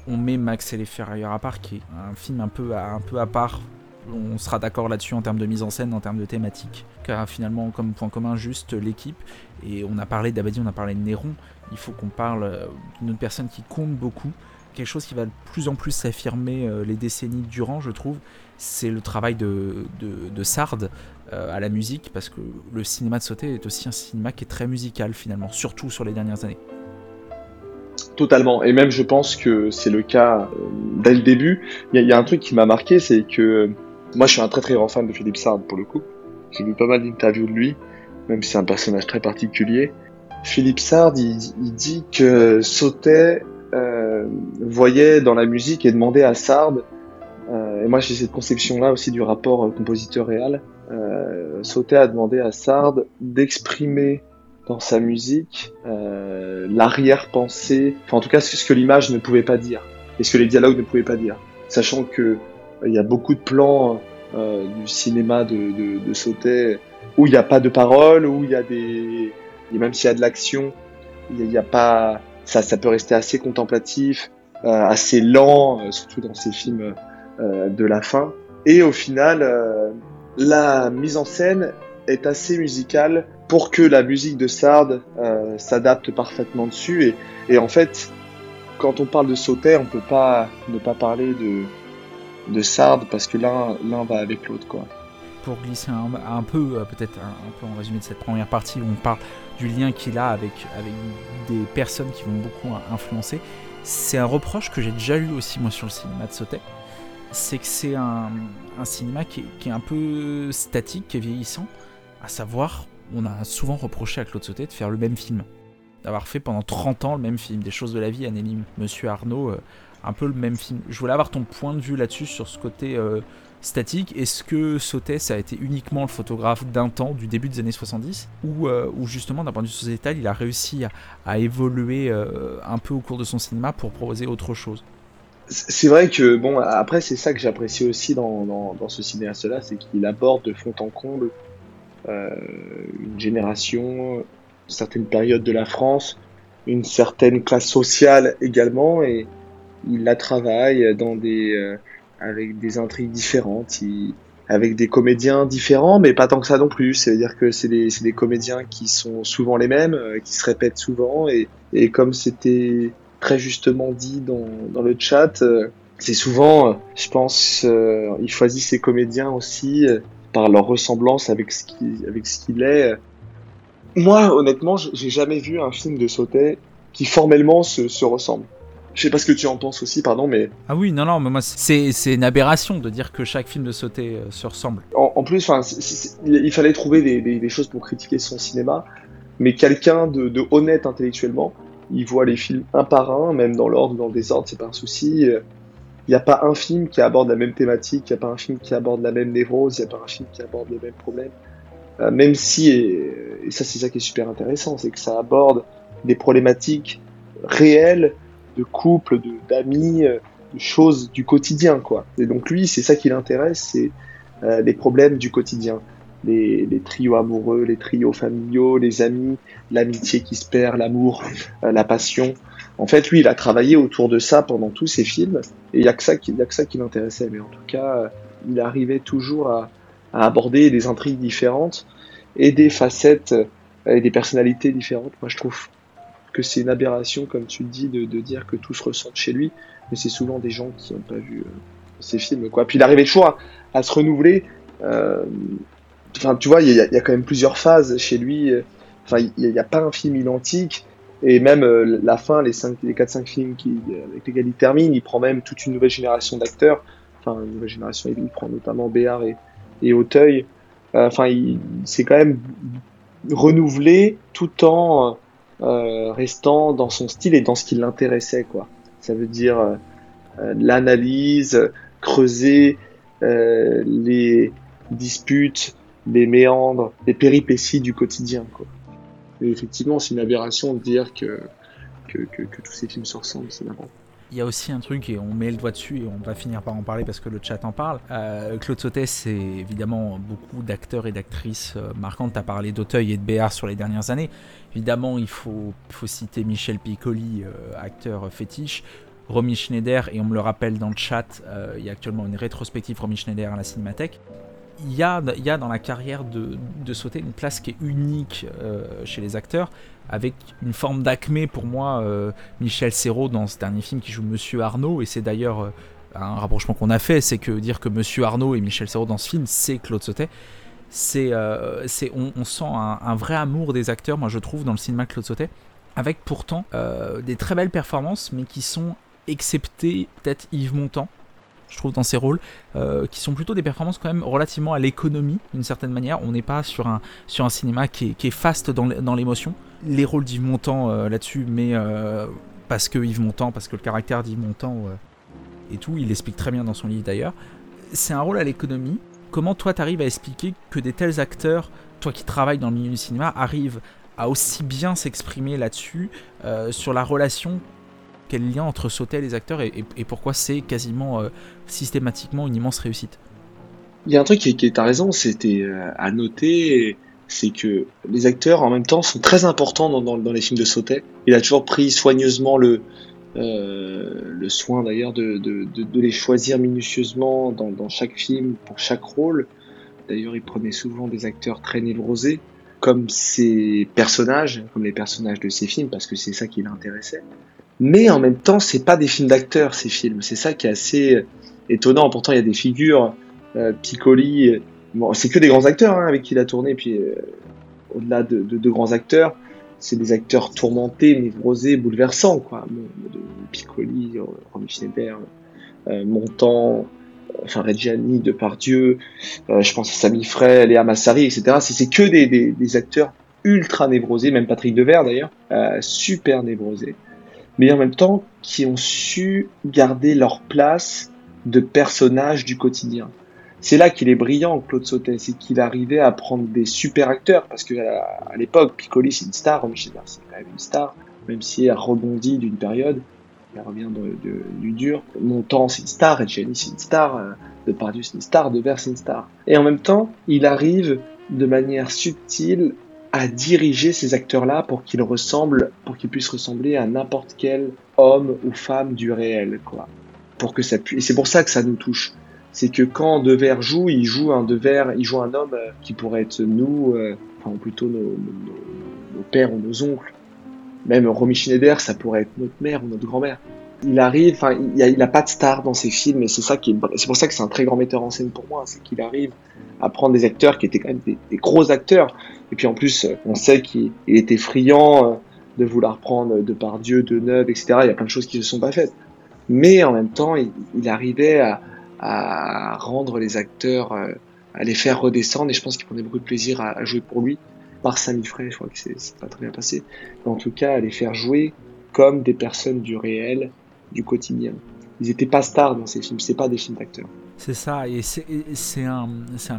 On met Max et les Ferrailleurs à part, qui est un film un peu à part on sera d'accord là-dessus en termes de mise en scène, en termes de thématique. Car finalement, comme point commun, juste l'équipe. Et on a parlé d'Abadi, on a parlé de Néron. Il faut qu'on parle d'une autre personne qui compte beaucoup. Quelque chose qui va de plus en plus s'affirmer les décennies durant, je trouve, c'est le travail de, de, de Sard euh, à la musique. Parce que le cinéma de Sauté est aussi un cinéma qui est très musical finalement, surtout sur les dernières années. Totalement. Et même, je pense que c'est le cas euh, dès le début. Il y, a un truc qui m'a marqué, c'est que moi, je suis un très très grand fan de Philippe Sard pour le coup. J'ai vu pas mal d'interviews de lui, même si c'est un personnage très particulier. Philippe Sard, il, dit que Sautet euh, voyait dans la musique et demandait à Sard, euh, et moi j'ai cette conception-là aussi du rapport compositeur-réal, euh, Sautet a demandé à Sard d'exprimer dans sa musique euh, l'arrière-pensée, enfin en tout cas ce que l'image ne pouvait pas dire, et ce que les dialogues ne pouvaient pas dire. Sachant que il y a beaucoup de plans euh, du cinéma de, de, Sautet où il n'y a pas de parole, où il y a des, et même s'il y a de l'action, il n'y a, pas, ça, ça peut rester assez contemplatif, euh, assez lent, euh, surtout dans ces films de la fin. Et au final, la mise en scène est assez musicale pour que la musique de Sard s'adapte parfaitement dessus. Et, et, en fait, quand on parle de Sautet, on peut pas ne pas parler de, de Sard parce que l'un va avec l'autre quoi. Pour glisser un, un peu peut-être un, peu en résumé de cette première partie où on parle du lien qu'il a avec avec des personnes qui vont beaucoup influencer, c'est un reproche que j'ai déjà eu aussi moi sur le cinéma de Sautet, c'est que c'est un, un, cinéma qui est, qui est, un peu statique, qui est vieillissant, à savoir on a souvent reproché à Claude Sautet de faire le même film, d'avoir fait pendant 30 ans le même film, des choses de la vie, Anonyme, Monsieur Arnaud. Euh, un peu le même film. Je voulais avoir ton point de vue là-dessus, sur ce côté euh, statique. Est-ce que Sautet, ça a été uniquement le photographe d'un temps, du début des années 70, ou, euh, ou justement, d'un point de vue sociétal, il a réussi à, évoluer euh, un peu au cours de son cinéma pour proposer autre chose? C'est vrai que, bon, après, c'est ça que j'apprécie aussi dans, ce cinéaste-là, c'est qu'il aborde de fond en comble une génération, une certaine période de la France, une certaine classe sociale également, et, il la travaille euh, avec des intrigues différentes, avec des comédiens différents, mais pas tant que ça non plus. C'est-à-dire que c'est des, comédiens qui sont souvent les mêmes, euh, qui se répètent souvent, et, comme c'était très justement dit dans, le chat, euh, c'est souvent, je pense, euh, il choisit ses comédiens aussi par leur ressemblance avec ce qu'il est. Moi, honnêtement, j'ai jamais vu un film de Sautet qui formellement se ressemble. Je sais pas ce que tu en penses aussi, pardon, mais. Ah oui, non, non, mais moi, c'est une aberration de dire que chaque film de Sauté euh, se ressemble. En, en plus, il fallait trouver des, des, des, choses pour critiquer son cinéma, mais quelqu'un de, de, honnête intellectuellement, il voit les films un par un, même dans l'ordre dans le désordre, c'est pas un souci. Il n'y a pas un film qui aborde la même thématique, il n'y a pas un film qui aborde la même névrose, il n'y a pas un film qui aborde les mêmes problèmes. Euh, même si, et, et ça c'est ça qui est super intéressant, c'est que ça aborde des problématiques réelles de couple, de d'amis, euh, de choses du quotidien, quoi. Et donc lui, c'est ça qui l'intéresse, c'est euh, les problèmes du quotidien. Les, trios amoureux, les trios familiaux, les amis, l'amitié qui se perd, l'amour, euh, la passion. En fait, lui, il a travaillé autour de ça pendant tous ses films, et il y a que ça qui, y a que ça qui l'intéressait. Mais en tout cas, il arrivait toujours à, à, aborder des intrigues différentes et des facettes et des personnalités différentes. Moi, je trouve que c'est une aberration, comme tu le dis, de, de, dire que tout se ressent chez lui, mais c'est souvent des gens qui n'ont pas vu euh, ces films, quoi. Puis il arrivait toujours à, à se renouveler. Euh, enfin, tu vois, il y, y, a quand même plusieurs phases chez lui. Enfin, il n'y a, pas un film identique. Et même euh, la fin, les, cinq, les 4-5 films qui, avec lesquels il termine, il prend même toute une nouvelle génération d'acteurs. Enfin, une nouvelle génération, il prend notamment Béard et, et Auteuil. Enfin, il s'est quand même renouvelé tout en euh, restant dans son style et dans ce qui l'intéressait, quoi. Ça veut dire euh, l'analyse, creuser euh, les disputes, les méandres, les péripéties du quotidien, quoi. Et effectivement, c'est une aberration de dire que, que, que, que tous ces films se ressemblent, c'est il y a aussi un truc, et on met le doigt dessus, et on va finir par en parler parce que le chat en parle. Euh, Claude Sautet, c'est évidemment beaucoup d'acteurs et d'actrices euh, marquantes. Tu as parlé d'Auteuil et de Béard sur les dernières années. Évidemment, il faut, citer Michel Piccoli, euh, acteur fétiche. Romy Schneider, et on me le rappelle dans le chat, il y a actuellement une rétrospective Romy Schneider à la Cinémathèque. Il y, a, il y a dans la carrière de, de une place qui est unique chez les acteurs, avec une forme d'acmé pour moi, euh, Michel Serrault dans ce dernier film qui joue Monsieur Arnaud, et c'est d'ailleurs euh, un rapprochement qu'on a fait, c'est que dire que Monsieur Arnaud et Michel Serrault dans ce film, c'est Claude Sautet. C'est, euh, c'est, on, sent un, vrai amour des acteurs, moi je trouve, dans le cinéma de Claude Sautet, avec pourtant des très belles performances, mais qui sont excepté peut-être Yves Montand, je trouve, dans ses rôles, euh, qui sont plutôt des performances quand même relativement à l'économie, d'une certaine manière. On n'est pas sur un, sur un cinéma qui est, qui est faste dans l'émotion. Les rôles d'Yves Montand euh, là-dessus, mais euh, parce que Yves Montand, parce que le caractère d'Yves Montand et tout, il l'explique très bien dans son livre d'ailleurs. C'est un rôle à l'économie. Comment toi, tu arrives à expliquer que des tels acteurs, toi qui travailles dans le milieu du cinéma, arrivent à aussi bien s'exprimer là-dessus, sur la relation quel lien entre sauter les acteurs et, et, et pourquoi c'est quasiment systématiquement une immense réussite Il y a un truc qui, qui à raison, c'était euh, à noter, c'est que les acteurs en même temps sont très importants dans, les films de Sautet. Il a toujours pris soigneusement le, euh, le soin d'ailleurs de, de, de, de, les choisir minutieusement dans, dans chaque film, pour chaque rôle. D'ailleurs, il prenait souvent des acteurs très névrosés, comme ses personnages, comme les personnages de ses films, parce que c'est ça qui l'intéressait mais en même temps, c'est pas des films d'acteurs ces films. C'est ça qui est assez étonnant. Pourtant, il y a des figures, euh, Piccoli, bon, c'est que des grands acteurs hein, avec qui il a tourné. Puis euh, au-delà de, de, de, grands acteurs, c'est des acteurs tourmentés, névrosés, bouleversants, quoi. Piccoli, Romy Schneider, euh, Montand, enfin Reggiani, Depardieu, euh, je pense à Sami Frey, Léa Massari, etc. C'est que des, des, des, acteurs ultra névrosés, même Patrick Devers d'ailleurs, euh, super névrosés mais en même temps qui ont su garder leur place de personnages du quotidien. C'est là qu'il est brillant, Claude Sautet, c'est qu'il arrivait à prendre des super acteurs, parce que à, l'époque, Piccoli c'est une star, Romy Schneider c'est quand même une star, même si elle rebondit d'une période, elle revient de, du dur. Montand c'est une star, Jenny c'est une star, euh, Depardieu c'est une star, Devers c'est une star. Et en même temps, il arrive de manière subtile à diriger ces acteurs-là pour qu'ils ressemblent, pour qu'ils puissent ressembler à n'importe quel homme ou femme du réel, quoi. Pour que ça puisse. Et c'est pour ça que ça nous touche. C'est que quand Devers joue, il joue un Devers, il joue un homme euh, qui pourrait être nous, euh, enfin plutôt nos, pères ou nos oncles. Même Romy Schneider, ça pourrait être notre mère ou notre grand-mère. Il arrive, enfin, il, il pas de star dans ses films, et c'est ça qui, c'est pour ça que c'est un très grand metteur en scène pour moi, c'est qu'il arrive à prendre des acteurs qui étaient quand même des, des gros acteurs, et puis en plus, on sait qu'il était friand euh, de vouloir prendre de par Dieu, de Neuve, etc. Il y a plein de choses qui ne se sont pas faites. Mais en même temps, il, arrivait à, rendre les acteurs, euh, à les faire redescendre, et je pense qu'il prenait beaucoup de plaisir à, jouer pour lui. Par Samy Frey, je crois que c'est pas très bien passé. Mais en tout cas, à les faire jouer comme des personnes du réel, du quotidien. Ils n'étaient pas stars dans ces films, c'est pas des films d'acteurs. C'est ça, et c'est un,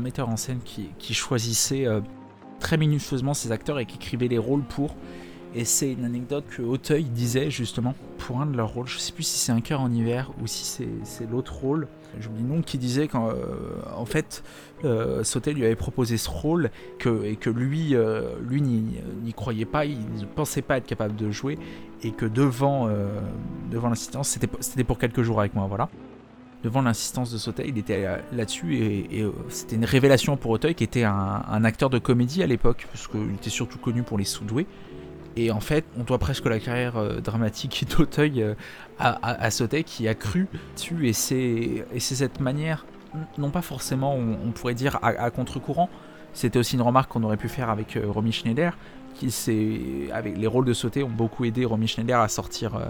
metteur en scène qui, qui choisissait euh, très minutieusement ses acteurs et qui écrivait les rôles pour. Et c'est une anecdote que Auteuil disait justement pour un de leurs rôles. Je sais plus si c'est un cœur en hiver ou si c'est l'autre rôle. J'oublie le nom qui disait qu'en en fait euh, Sauté lui avait proposé ce rôle que, et que lui, euh, lui n'y croyait pas, il ne pensait pas être capable de jouer et que devant, euh, devant l'insistance, c'était pour quelques jours avec moi, voilà. Devant l'insistance de Sauté, il était là-dessus et, c'était une révélation pour Auteuil qui était un, acteur de comédie à l'époque, parce qu'il était surtout connu pour les sous-doués. Et en fait, on doit presque la carrière dramatique *laughs* d'Auteuil à, à, Sauté qui a cru dessus et c'est cette manière non pas forcément, on, pourrait dire, à, contre-courant. C'était aussi une remarque qu'on aurait pu faire avec euh, Romy Schneider, qui avec les rôles de sauté ont beaucoup aidé Romy Schneider à sortir, euh,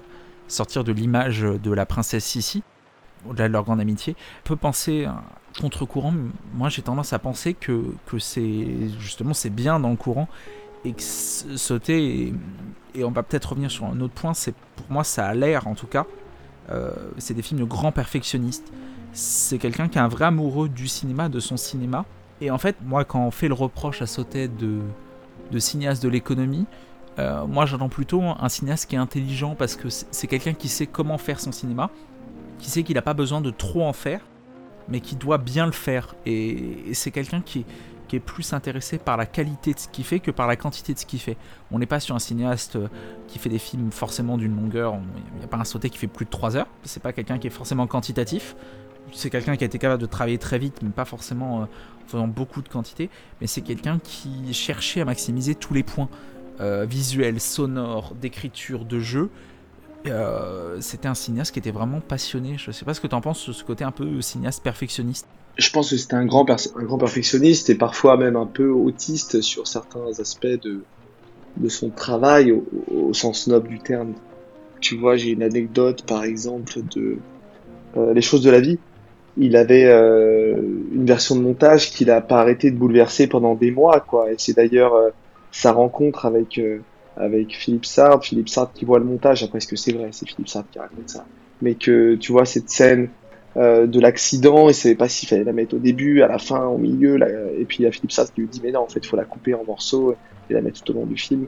sortir de l'image de la princesse Sissi, au-delà de leur grande amitié. On peut penser contre-courant, moi j'ai tendance à penser que, que c'est justement c'est bien dans le courant et sauter et, on va peut-être revenir sur un autre point, c'est pour moi ça a l'air en tout cas, euh, c'est des films de grands perfectionnistes c'est quelqu'un qui est un vrai amoureux du cinéma, de son cinéma. Et en fait, moi, quand on fait le reproche à Sautet de, de cinéaste de l'économie, euh, moi j'entends plutôt un cinéaste qui est intelligent parce que c'est quelqu'un qui sait comment faire son cinéma, qui sait qu'il n'a pas besoin de trop en faire, mais qui doit bien le faire. Et, c'est quelqu'un qui, qui, est plus intéressé par la qualité de ce qu'il fait que par la quantité de ce qu'il fait. On n'est pas sur un cinéaste euh, qui fait des films forcément d'une longueur, il n'y a pas un sauté qui fait plus de 3 heures, c'est pas quelqu'un qui est forcément quantitatif c'est quelqu'un qui a été capable de travailler très vite, mais pas forcément euh, en faisant beaucoup de quantité, mais c'est quelqu'un qui cherchait à maximiser tous les points euh, visuels, sonores, d'écriture, de jeu. C'était un cinéaste qui était vraiment passionné. Je sais pas ce que tu en penses, ce côté un peu cinéaste perfectionniste. Je pense que c'était un grand, perfectionniste et parfois même un peu autiste sur certains aspects de, son travail au, sens noble du terme. Tu vois, j'ai une anecdote par exemple de Les choses de la vie il avait euh, une version de montage qu'il a pas arrêté de bouleverser pendant des mois, quoi. Et c'est d'ailleurs euh, sa rencontre avec euh, avec Philippe Sard, Philippe Sard qui voit le montage. Après, ce que c'est vrai, c'est Philippe Sard qui raconte ça. Mais que tu vois cette scène de l'accident, il savait pas s'il fallait la mettre au début, à la fin, au milieu. Là, et puis il y a Philippe Sard qui lui dit mais non, en fait, il faut la couper en morceaux et la mettre tout au long du film.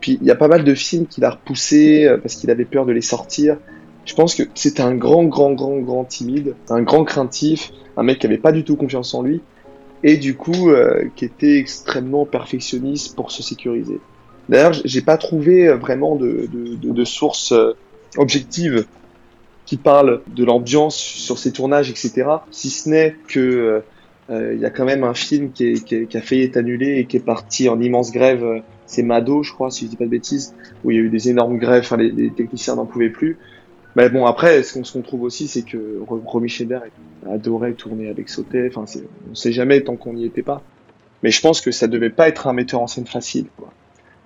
Puis il y a pas mal de films qu'il a repoussé parce qu'il avait peur de les sortir. Je pense que c'était un grand, grand, grand, grand timide, un grand craintif, un mec qui avait pas du tout confiance en lui, et du coup euh, qui était extrêmement perfectionniste pour se sécuriser. D'ailleurs, j'ai pas trouvé euh, vraiment de, de, de, de sources euh, objectives qui parlent de l'ambiance sur ses tournages, etc. Si ce n'est que il y a quand même un film qui, est, qui, qui, a failli être annulé et qui est parti en immense grève. c'est Mado, je crois, si je dis pas de bêtises, où il y a eu des énormes grèves. Enfin, les, techniciens n'en pouvaient plus. Mais bon, après, ce qu'on trouve aussi, c'est que Romy Schneider adorait tourner avec Sautet. Enfin, on sait jamais tant qu'on n'y était pas. Mais je pense que ça devait pas être un metteur en scène facile. Quoi.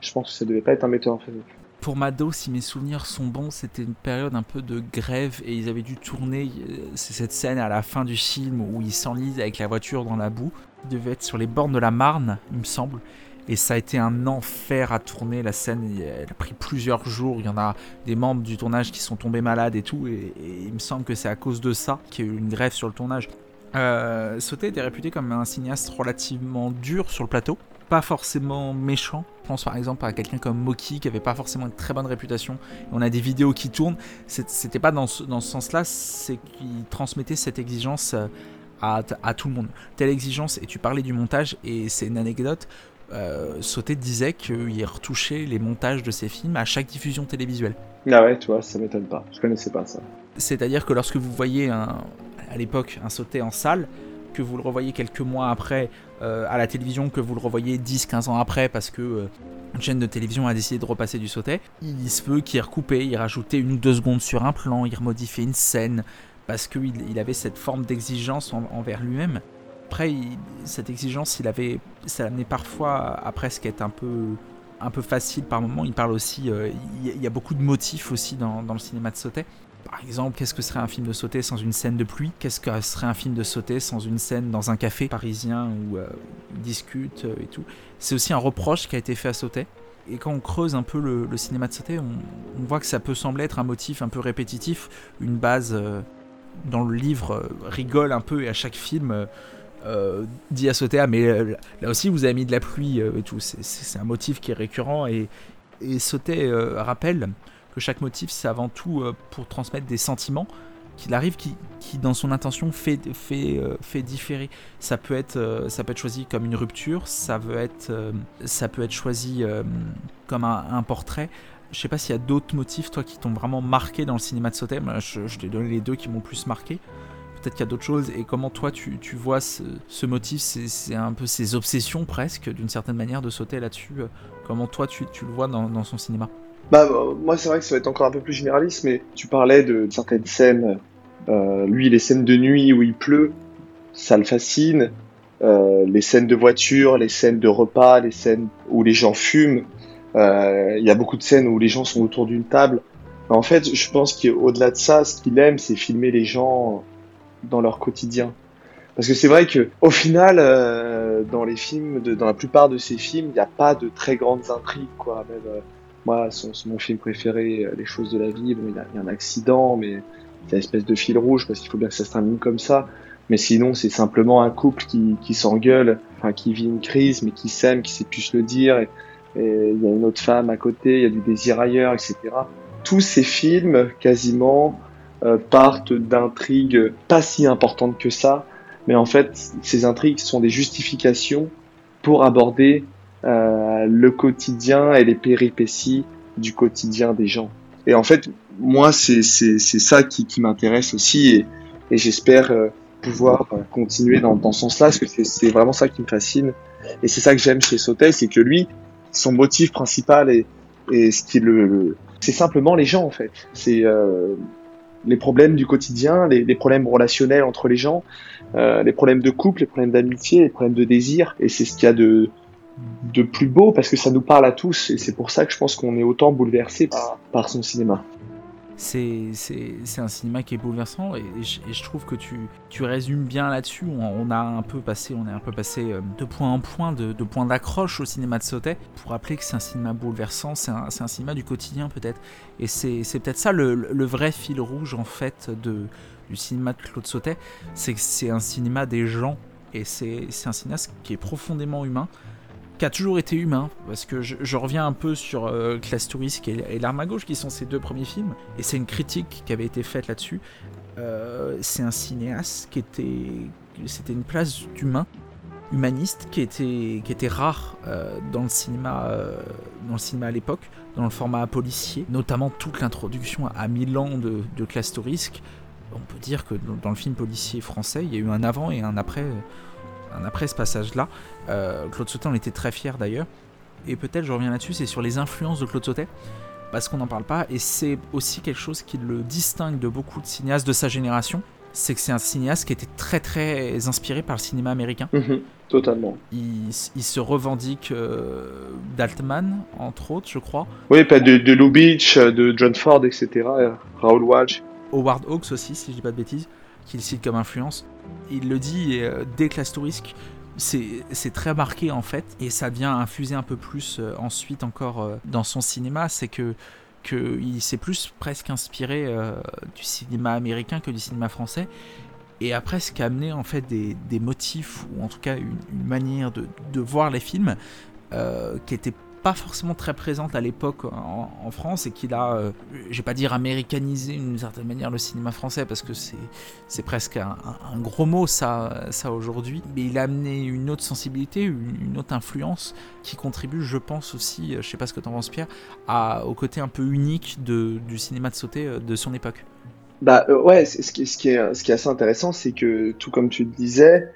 Je pense que ça devait pas être un metteur en scène. Pour Mado, si mes souvenirs sont bons, c'était une période un peu de grève et ils avaient dû tourner euh, cette scène à la fin du film où ils s'enlisent avec la voiture dans la boue. Ils devaient être sur les bornes de la Marne, il me semble. Et ça a été un enfer à tourner. La scène, elle a pris plusieurs jours. Il y en a des membres du tournage qui sont tombés malades et tout. Et, il me semble que c'est à cause de ça qu'il y a eu une grève sur le tournage. Euh, Sauté était réputé comme un cinéaste relativement dur sur le plateau. Pas forcément méchant. Je pense par exemple à quelqu'un comme Moki qui avait pas forcément une très bonne réputation. On a des vidéos qui tournent. C'était pas dans ce, dans ce sens-là, c'est qu'il transmettait cette exigence euh, à, à, tout le monde. Telle exigence, et tu parlais du montage, et c'est une anecdote euh, Sauté disait qu'il retouchait les montages de ses films à chaque diffusion télévisuelle. Ah ouais, tu vois, ça m'étonne pas. Je connaissais pas ça. C'est-à-dire que lorsque vous voyez un, à l'époque un Sauté en salle, que vous le revoyez quelques mois après euh, à la télévision, que vous le revoyez 10-15 ans après parce que euh, une chaîne de télévision a décidé de repasser du Sauté, il se peut qu'il recoupé, il rajoutait une ou deux secondes sur un plan, il remodifiait une scène parce qu'il il avait cette forme d'exigence envers lui-même. Après, cette exigence, il avait, ça amenait parfois à presque être un peu, un peu facile par moment. Il parle aussi, euh, il y, a beaucoup de motifs aussi dans, le cinéma de Sautet. Par exemple, qu'est-ce que serait un film de Sautet sans une scène de pluie? Qu'est-ce que serait un film de Sautet sans une scène dans un café parisien où euh, ils euh, et tout? C'est aussi un reproche qui a été fait à Sautet. Et quand on creuse un peu le, cinéma de Sautet, on, voit que ça peut sembler être un motif un peu répétitif, une base dans le livre rigole un peu et à chaque film euh, dit à sauter, mais euh, là aussi vous avez mis de la pluie euh, et tout. C'est un motif qui est récurrent et, Et euh, rappelle que chaque motif, c'est avant tout euh, pour transmettre des sentiments qu'il arrive qui, qui, dans son intention fait, fait, euh, fait différer. Ça peut, être, ça peut être choisi comme une rupture, ça, veut être, ça peut être choisi comme un, portrait. Je sais pas s'il y a d'autres motifs, toi, qui t'ont vraiment marqué dans le cinéma de. Moi, je, je t'ai donné les deux qui m'ont plus marqué peut-être qu'il y a d'autres choses. Et comment toi, tu, tu vois ce, motif C'est un peu ses obsessions presque, d'une certaine manière, de sauter là-dessus. Comment toi, tu, tu le vois dans son cinéma? Bah, moi, c'est vrai que ça va être encore un peu plus généraliste, mais tu parlais de certaines scènes. Euh, lui, les scènes de nuit où il pleut, ça le fascine. Euh, les scènes de voiture, les scènes de repas, les scènes où les gens fument. Euh, il y a beaucoup de scènes où les gens sont autour d'une table. En fait, je pense qu'au-delà de ça, ce qu'il aime, c'est filmer les gens dans leur quotidien. Parce que c'est vrai que au final, euh, dans les films, de, dans la plupart de ces films, il n'y a pas de très grandes intrigues, quoi. Même, moi, c'est mon film préféré, euh, Les choses de la vie. Bon, il y, a, un accident, mais a une espèce de fil rouge parce qu'il faut bien que ça se termine comme ça. Mais sinon, c'est simplement un couple qui, s'engueule, enfin qui vit une crise, mais qui s'aime, qui sait plus le dire. Et il y a une autre femme à côté, il y a du désir ailleurs, etc. Tous ces films, quasiment, euh, partent d'intrigues pas si importantes que ça, mais en fait, ces intrigues sont des justifications pour aborder euh, le quotidien et les péripéties du quotidien des gens. Et en fait, moi, c'est ça qui, qui m'intéresse aussi, et, et j'espère euh, pouvoir continuer dans, dans ce sens-là, parce que c'est vraiment ça qui me fascine. Et c'est ça que j'aime chez Sautel, c'est que lui, son motif principal et, et ce qui le, c'est simplement les gens en fait. C'est euh, les problèmes du quotidien, les, les, problèmes relationnels entre les gens, euh, les problèmes de couple, les problèmes d'amitié, les problèmes de désir. Et c'est ce qu'il y a de, de plus beau parce que ça nous parle à tous. Et c'est pour ça que je pense qu'on est autant bouleversé par, son cinéma c'est un cinéma qui est bouleversant et, je, trouve que tu, tu résumes bien là-dessus. On, a un peu passé, on est un peu passé euh, de point en point, de, de point d'accroche au cinéma de Sautet pour rappeler que c'est un cinéma bouleversant, c'est un, un, cinéma du quotidien peut-être. Et c'est peut-être ça le, le, vrai fil rouge en fait de, du cinéma de Claude Sautet, c'est que c'est un cinéma des gens et c'est un cinéaste qui est profondément humain qui a toujours été humain, parce que je, reviens un peu sur euh, Classe Touriste et, L'Arme à Gauche, qui sont ses deux premiers films, et c'est une critique qui avait été faite là-dessus. Euh, c'est un cinéaste qui était. C'était une place d'humain, humaniste, qui était, qui était rare euh, dans, le cinéma, euh, dans le cinéma à l'époque, dans le format policier, notamment toute l'introduction à Milan de, de Classe Touriste. On peut dire que dans, le film policier français, il y a eu un avant et un après après ce passage-là. Euh, Claude Sautet en était très fier d'ailleurs. Et peut-être, je reviens là-dessus, c'est sur les influences de Claude Sautet, parce qu'on n'en parle pas, et c'est aussi quelque chose qui le distingue de beaucoup de cinéastes de sa génération, c'est que c'est un cinéaste qui était très très inspiré par le cinéma américain. Mmh, totalement. Il, il, se revendique euh, d'Altman, entre autres, je crois. Oui, pas de, de Lou Beach, de John Ford, etc. Raoul Walsh. Howard Hawks aussi, si je dis pas de bêtises, qu'il cite comme influence. Il le dit euh, dès Classe Touriste, c'est très marqué en fait, et ça vient infuser un peu plus euh, ensuite encore euh, dans son cinéma, c'est que qu'il s'est plus presque inspiré du cinéma américain que du cinéma français, et après ce qui a amené en fait des, des motifs, ou en tout cas une, une manière de, de, voir les films, qui était pas forcément très présente à l'époque en, France et qu'il a, euh, je vais pas dire américanisé d'une certaine manière le cinéma français parce que c'est presque un, gros mot ça, ça aujourd'hui, mais il a amené une autre sensibilité, une, autre influence qui contribue, je pense aussi, je sais pas ce que tu en penses Pierre, au côté un peu unique de, du cinéma de sauter euh, de son époque. Bah euh, ouais, ce qui, ce, qui est, ce qui est assez intéressant, c'est que tout comme tu le disais,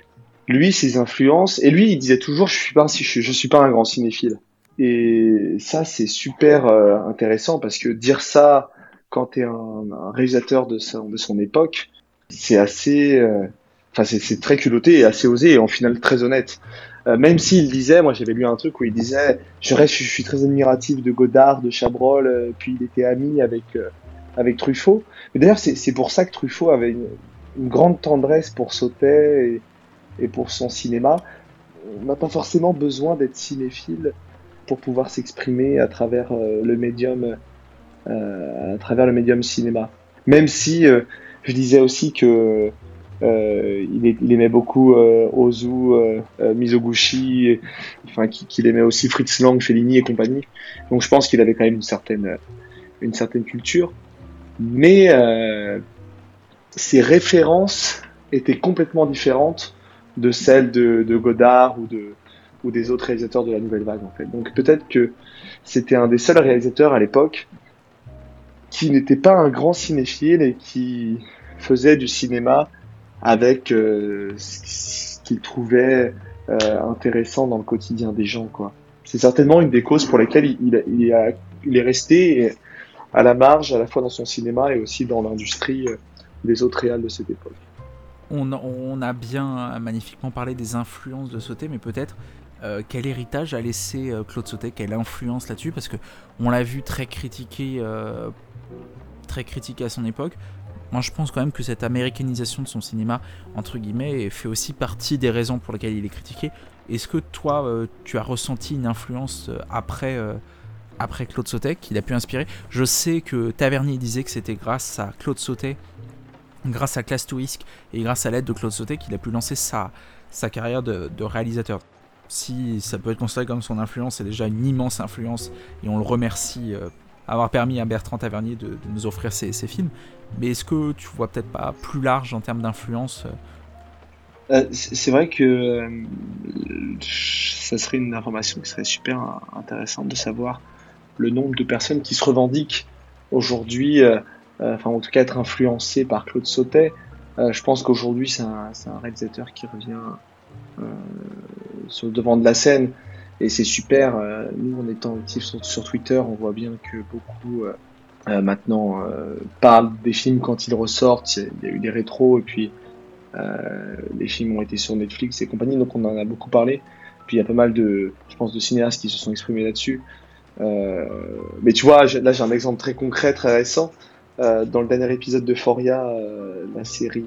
lui, ses influences, et lui, il disait toujours, je suis pas, je, je suis pas un grand cinéphile. Et ça, c'est super euh, intéressant parce que dire ça quand tu es un, réalisateur de son, époque, c'est assez. Euh, enfin, c'est très culotté et assez osé et en final très honnête. Euh, même s'il disait, moi j'avais lu un truc où il disait Je reste, je suis très admiratif de Godard, de Chabrol, puis il était ami avec, avec Truffaut. D'ailleurs, c'est pour ça que Truffaut avait une, une grande tendresse pour Sautet et, et pour son cinéma. On n'a pas forcément besoin d'être cinéphile pour pouvoir s'exprimer à travers euh, le médium euh, à travers le médium cinéma. Même si euh, je disais aussi que il, aimait beaucoup Ozu, Mizoguchi, enfin qu'il aimait aussi Fritz Lang, Fellini et compagnie. Donc je pense qu'il avait quand même une certaine, une certaine culture. Mais ses références étaient complètement différentes de celles de Godard ou de, ou des autres réalisateurs de la nouvelle vague en fait. Donc peut-être que c'était un des seuls réalisateurs à l'époque qui n'était pas un grand cinéphile et qui faisait du cinéma avec euh, ce qu'il trouvait euh, intéressant dans le quotidien des gens quoi. C'est certainement une des causes pour lesquelles il, est resté à la marge à la fois dans son cinéma et aussi dans l'industrie euh, des autres réals de cette époque. On, on, a bien magnifiquement parlé des influences de Sauté, mais peut-être euh, quel héritage a laissé euh, Claude Sautet, quelle influence là-dessus, parce que on l'a vu très critiqué, euh, très critiqué à son époque. Moi, je pense quand même que cette américanisation de son cinéma, entre guillemets, fait aussi partie des raisons pour lesquelles il est critiqué. Est-ce que toi, tu as ressenti une influence après, après Claude Sautet qu'il a pu inspirer? Je sais que Tavernier disait que c'était grâce à Claude Sautet, grâce à Class to et grâce à l'aide de Claude Sautet qu'il a pu lancer sa carrière de réalisateur si ça peut être considéré comme son influence, c'est déjà une immense influence et on le remercie d'avoir euh, avoir permis à Bertrand Tavernier de, nous offrir ces, films. Mais est-ce que tu vois peut-être pas plus large en termes d'influence euh? Euh, C'est vrai que ça serait une information qui serait super intéressante de savoir le nombre de personnes qui se revendiquent aujourd'hui, enfin en tout cas être influencées par Claude Sautet. je pense qu'aujourd'hui c'est un, réalisateur qui revient euh, sur le devant de la scène et c'est super. Euh, nous, en étant actifs sur, Twitter, on voit bien que beaucoup euh, maintenant parlent des films quand ils ressortent. Il y a eu des rétros et puis les films ont été sur Netflix et compagnie, donc on en a beaucoup parlé. Puis il y a pas mal de, je pense, de cinéastes qui se sont exprimés là-dessus. mais tu vois, là j'ai un exemple très concret, très récent. dans le dernier épisode de Foria, la série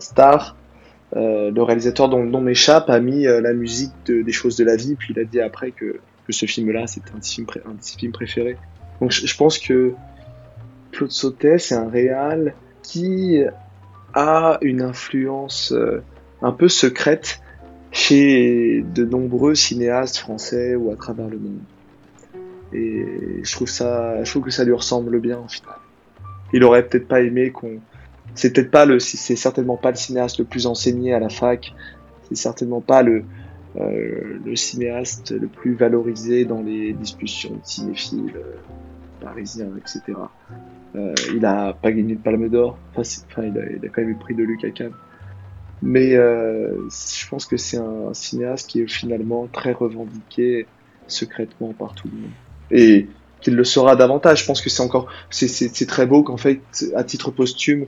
Star, euh, le réalisateur dont le nom m'échappe a mis euh, la musique des choses de la vie, puis il a dit après que, que ce film-là c'était un, un, de ses films préférés. Donc je, pense que Claude Sautet c'est un réal qui a une influence euh, un peu secrète chez de nombreux cinéastes français ou à travers le monde. Et je trouve ça, je trouve que ça lui ressemble bien au final. Il aurait peut-être pas aimé qu'on c'est peut-être pas le, c'est certainement pas le cinéaste le plus enseigné à la fac. C'est certainement pas le, euh, le cinéaste le plus valorisé dans les discussions cinéphiles euh, parisiens, etc. Euh, il a pas gagné de Palme d'Or. Enfin, il, a, il, a, quand même eu le prix de Lucas Kahn. Mais euh, je pense que c'est un cinéaste qui est finalement très revendiqué secrètement par tout le monde. Et qu'il le sera davantage. Je pense que c'est encore, c'est très beau qu'en fait, à titre posthume,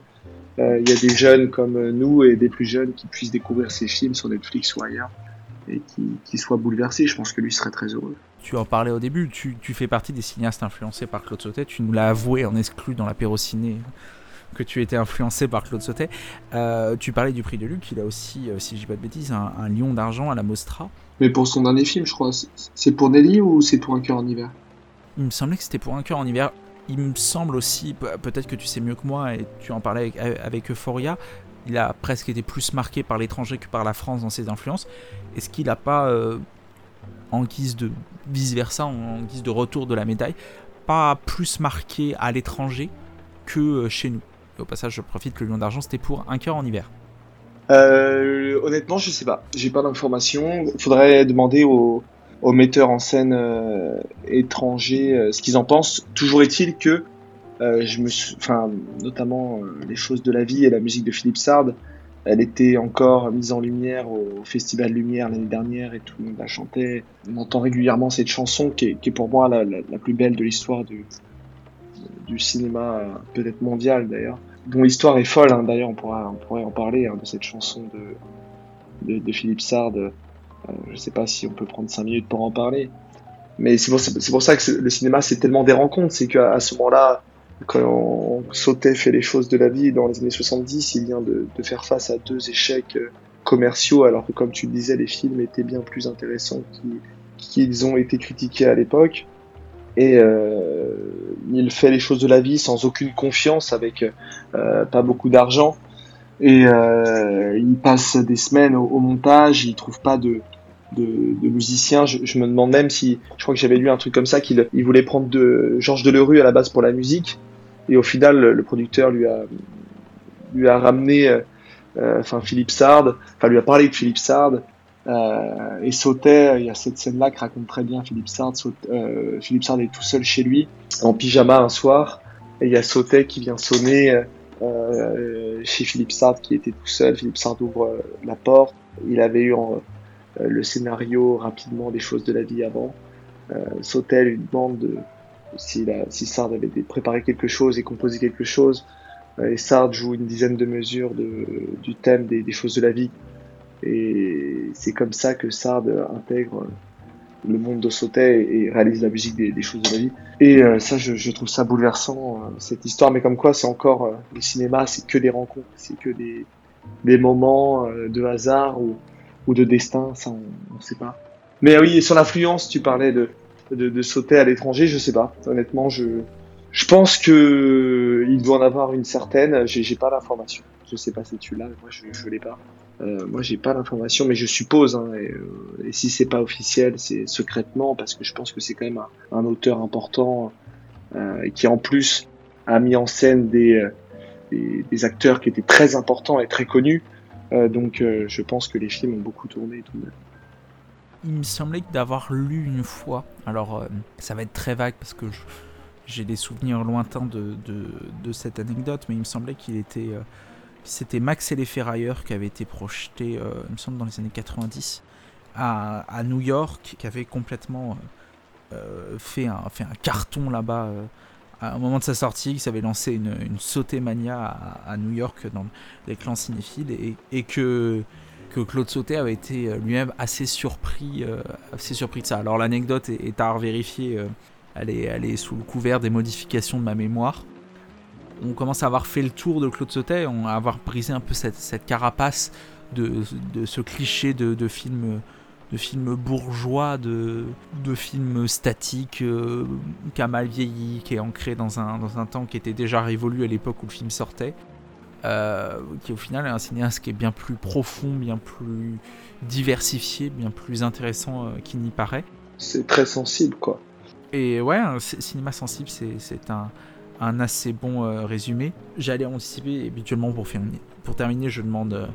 il y a des jeunes comme nous et des plus jeunes qui puissent découvrir ces films sur Netflix ou ailleurs et qui, qui soient bouleversés. Je pense que lui serait très heureux. Tu en parlais au début, tu, tu fais partie des cinéastes influencés par Claude Sautet. Tu nous l'as avoué en exclu dans l'apéro ciné que tu étais influencé par Claude Sautet. Euh, tu parlais du prix de Luc, il a aussi, euh, si je dis pas de bêtises, un, un lion d'argent à la Mostra. Mais pour son dernier film, je crois. C'est pour Nelly ou c'est pour Un cœur en hiver? Il me semblait que c'était pour Un cœur en hiver il me semble aussi, peut-être que tu sais mieux que moi et tu en parlais avec, Euphoria, il a presque été plus marqué par l'étranger que par la France dans ses influences. Est-ce qu'il n'a pas, euh, en guise de vice-versa, en, guise de retour de la médaille, pas plus marqué à l'étranger que euh, chez nous? Au passage, je profite que le Lion d'Argent, c'était pour un cœur en hiver. Euh, honnêtement, je sais pas. J'ai pas d'informations. Faudrait demander aux, aux metteurs en scène euh, étrangers euh, ce qu'ils en pensent. Toujours est-il que euh, je me enfin, notamment les choses de la vie et la musique de Philippe Sard, elle était encore mise en lumière au Festival Lumière l'année dernière et tout le monde la chantait. On entend régulièrement cette chanson qui est, qui est pour moi la, la, plus belle de l'histoire du, du cinéma, peut-être mondial d'ailleurs, dont l'histoire est folle. Hein. D'ailleurs, on, pourra, on pourrait en parler hein, de cette chanson de, de, de Philippe Sard euh, je sais pas si on peut prendre 5 minutes pour en parler. Mais c'est pour, ça que le cinéma, c'est tellement des rencontres. C'est qu'à ce moment-là, quand on, sautait, fait les choses de la vie dans les années 70, il vient de, faire face à deux échecs euh, commerciaux, alors que comme tu le disais, les films étaient bien plus intéressants qu'ils ont été critiqués à l'époque. Et euh, il fait les choses de la vie sans aucune confiance, avec pas beaucoup d'argent. Et il passe des semaines au, montage, il trouve pas de, de, de musicien. Je, me demande même si, je crois que j'avais lu un truc comme ça, qu'il il voulait prendre de Georges Delerue à la base pour la musique. Et au final, le, producteur lui a, lui a ramené, euh, enfin Philippe Sard, enfin lui a parlé de Philippe Sard. Euh, et sautait, il y a cette scène-là qui raconte très bien Philippe Sard. euh, Philippe Sard est tout seul chez lui, en pyjama un soir, et il y a Sautet qui vient sonner euh, chez Philippe Sard qui était tout seul. Philippe Sard ouvre euh, la porte. Il avait eu en, euh, le scénario rapidement des choses de la vie avant. Sautel lui demande de, si, la, Sard avait préparé quelque chose et composé quelque chose. et Sard joue une dizaine de mesures du thème des, choses de la vie. Et c'est comme ça que Sard intègre le monde de Sautet et réalise la musique des, choses de la vie. Et euh, ça, je, trouve ça bouleversant, euh, cette histoire. Mais comme quoi, c'est encore, euh, le cinéma, c'est que des rencontres, c'est que des, des moments de hasard ou, ou de destin, ça, on ne sait pas. Mais oui, sur l'influence, tu parlais de, de, de sauter à l'étranger, je sais pas. Honnêtement, je, je pense que il doit en avoir une certaine. J'ai pas l'information. Je sais pas si tu l'as, moi je, je l'ai pas. Euh, moi, j'ai pas l'information, mais je suppose. Hein, et, euh, et, si c'est pas officiel, c'est secrètement parce que je pense que c'est quand même un, un auteur important euh, qui en plus a mis en scène des, euh, des, des, acteurs qui étaient très importants et très connus. Euh, donc, euh, je pense que les films ont beaucoup tourné tout de. Il me semblait d'avoir lu une fois. Alors, ça va être très vague parce que j'ai des souvenirs lointains de, cette anecdote, mais il me semblait qu'il était c'était Max et les Ferrailleurs qui avait été projeté, euh, il me semble, dans les années 90 à, à New York, qui avait complètement euh, euh, fait un carton là-bas au moment de sa sortie, qui s'avait lancé une, une sauté mania à, New York dans les clans cinéphiles et, que, que Claude Sauté avait été lui-même assez surpris, assez surpris de ça. Alors l'anecdote est, est, à revérifier, elle, est, elle est sous le couvert des modifications de ma mémoire on commence à avoir fait le tour de Claude Sautet, on, à avoir brisé un peu cette, cette carapace de, de, ce cliché de, de film de films bourgeois, de, de films statiques, euh, qui a mal vieilli, qui est ancré dans un, dans un temps qui était déjà révolu à l'époque où le film sortait, euh, qui au final est un cinéaste qui est bien plus profond, bien plus diversifié, bien plus intéressant euh, qu'il n'y paraît. C'est très sensible, quoi. Et ouais, un cinéma sensible, c'est un, un assez bon résumé. J'allais anticiper habituellement pour, pour terminer, je demande,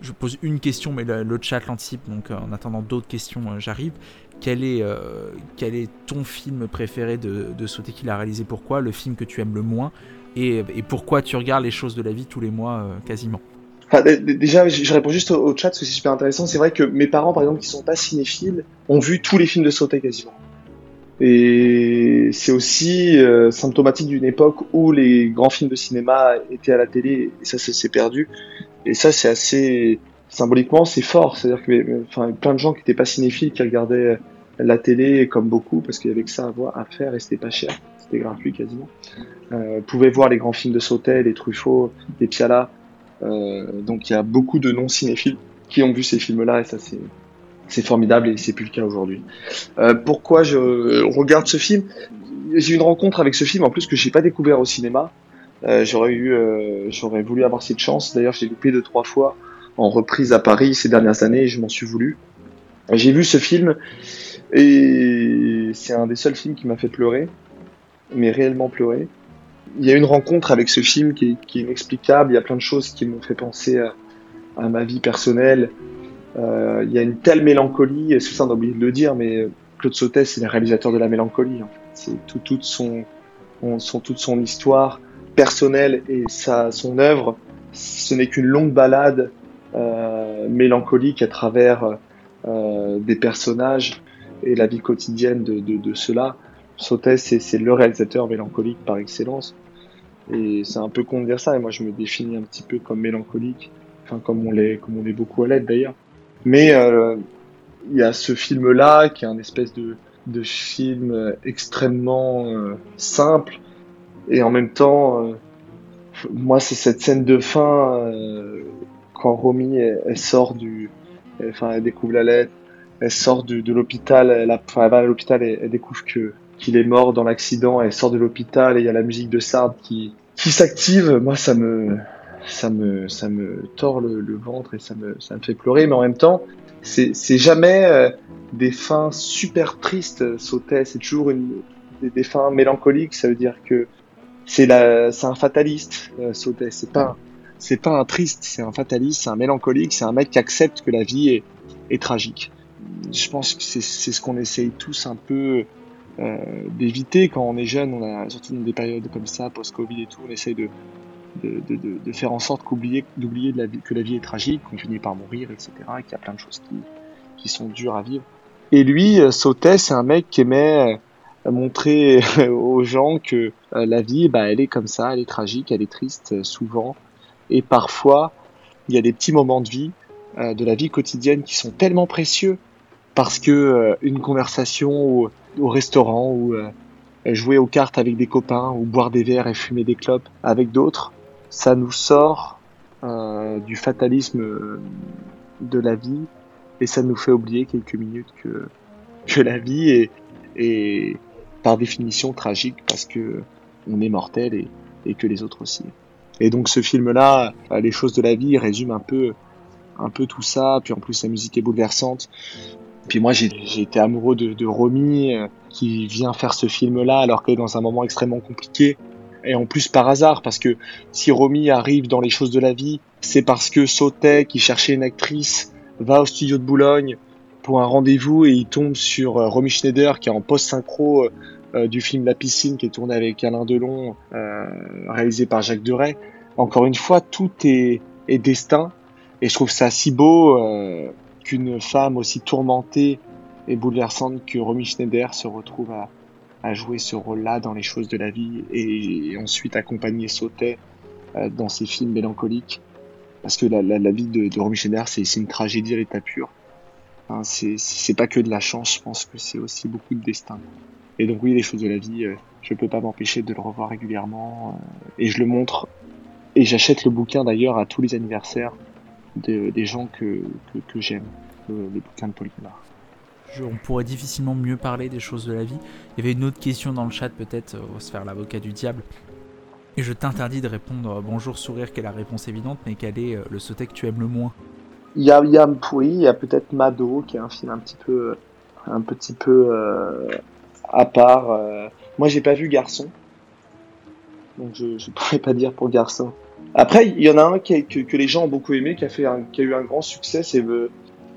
je pose une question, mais le, chat l'anticipe, donc euh, en attendant d'autres questions, euh, j'arrive. Quel est, euh, quel est ton film préféré de, de Sauté qu'il a réalisé Pourquoi? Le film que tu aimes le moins? Et, pourquoi tu regardes les choses de la vie tous les mois quasiment? Déjà, je réponds juste au, chat parce que c'est super intéressant. C'est vrai que mes parents, par exemple, qui sont pas cinéphiles, ont vu tous les films de Sauté quasiment. Et c'est aussi symptomatique d'une époque où les grands films de cinéma étaient à la télé et ça, s'est perdu. Et ça, c'est assez symboliquement, c'est fort. C'est-à-dire que, enfin, plein de gens qui n'étaient pas cinéphiles, qui regardaient la télé comme beaucoup parce qu'il y avait que ça à voir, à faire et c'était pas cher, c'était gratuit quasiment. Euh, pouvaient voir les grands films de Sautet, les Truffaut, les Piala. Euh, donc il y a beaucoup de non cinéphiles qui ont vu ces films-là et ça c'est formidable et c'est plus le cas aujourd'hui. Euh, pourquoi je regarde ce film? J'ai eu une rencontre avec ce film en plus que j'ai pas découvert au cinéma. Euh, j'aurais eu, euh, j'aurais voulu avoir cette chance. D'ailleurs, j'ai loupé deux trois fois en reprise à Paris ces dernières années et je m'en suis voulu. J'ai vu ce film et c'est un des seuls films qui m'a fait pleurer, mais réellement pleurer. Il y a une rencontre avec ce film qui est, inexplicable. Il y a plein de choses qui m'ont fait penser à, ma vie personnelle, euh, il y a une telle mélancolie, c'est ça on a oublié de le dire, mais Claude Sautet c'est le réalisateur de la mélancolie. C'est tout, toute son, son, toute son histoire personnelle et sa, son œuvre. Ce n'est qu'une longue balade euh, mélancolique à travers euh, des personnages et la vie quotidienne de, de, de ceux-là. Sautet, c'est le réalisateur mélancolique par excellence. Et c'est un peu con de dire ça, et moi je me définis un petit peu comme mélancolique, enfin comme on l'est, comme on est beaucoup à l'aide d'ailleurs. Mais euh, il y a ce film-là qui est un espèce de, de film extrêmement euh, simple et en même temps, euh, moi c'est cette scène de fin euh, quand Romy elle, sort du, enfin elle découvre la lettre, elle sort du, de l'hôpital, elle, elle va à l'hôpital et elle découvre que qu'il est mort dans l'accident, elle sort de l'hôpital et il y a la musique de Sard qui qui s'active. Moi ça me ça me, ça me tord le, ventre et ça me, ça me fait pleurer, mais en même temps, c'est jamais euh, des fins super tristes, Sautet, c'est toujours une, des, fins mélancoliques, ça veut dire que c'est un fataliste, euh, Sautet, c'est pas, c'est pas un triste, c'est un fataliste, c'est un mélancolique, c'est un mec qui accepte que la vie est, est tragique. Je pense que c'est ce qu'on essaye tous un peu euh, d'éviter quand on est jeune, on a surtout dans des périodes comme ça, post-Covid et tout, on essaye de, de, de, de faire en sorte qu'oublier d'oublier que la vie est tragique, qu'on finit par mourir, etc. Et qu'il y a plein de choses qui, qui sont dures à vivre. Et lui, euh, Sautet, c'est un mec qui aimait euh, montrer *laughs* aux gens que la vie, bah, elle est comme ça, elle est tragique, elle est triste souvent. Et parfois, il y a des petits moments de vie, de la vie quotidienne qui sont tellement précieux parce que une conversation au restaurant ou euh, jouer aux cartes avec des copains ou boire des verres et fumer des clopes avec d'autres, ça nous sort euh, du fatalisme euh, de la vie et ça nous fait oublier quelques minutes que, que la vie est, est par définition tragique parce que on est mortel et, que les autres aussi. Et donc ce film-là, les choses de la vie résume un peu un peu tout ça, puis en plus la musique est bouleversante. Puis moi, j'ai été amoureux de, Romy, euh, qui vient faire ce film-là, alors qu'elle est dans un moment extrêmement compliqué. Et en plus par hasard, parce que si Romy arrive dans les choses de la vie, c'est parce que Sautet, qui cherchait une actrice, va au studio de Boulogne pour un rendez-vous et il tombe sur euh, Romy Schneider, qui est en post-synchro euh, du film La piscine, qui est tourné avec Alain Delon, réalisé par Jacques Deray. Encore une fois, tout est, est destin. Et je trouve ça si beau qu'une femme aussi tourmentée et bouleversante que Romy Schneider se retrouve à, jouer ce rôle-là dans les choses de la vie et, ensuite accompagner Sautet euh, dans ses films mélancoliques. Parce que la, vie de, Romy Schneider, c'est une tragédie à l'état pur. C'est pas que de la chance, je pense que c'est aussi beaucoup de destin. Et donc oui, les choses de la vie, euh, je peux pas m'empêcher de le revoir régulièrement. Euh, et je le montre. Et j'achète le bouquin d'ailleurs à tous les anniversaires des gens que, que, j'aime, les bouquins de Paul on pourrait difficilement mieux parler des choses de la vie. Il y avait une autre question dans le chat, peut-être, on va se faire l'avocat du diable. Et je t'interdis de répondre bonjour sourire, qui est la réponse évidente, mais quel est euh, le sauté que tu aimes le moins? Il y a, il y a, oui, il y a peut-être Mado, qui est un film un petit peu, un petit peu euh, à part. Euh. Moi, j'ai pas vu Garçon, donc je, ne *laughs* pourrais pas dire pour Garçon. Après, il y en a un que, que, les gens ont beaucoup aimé, qui a, fait qui a eu un grand succès, c'est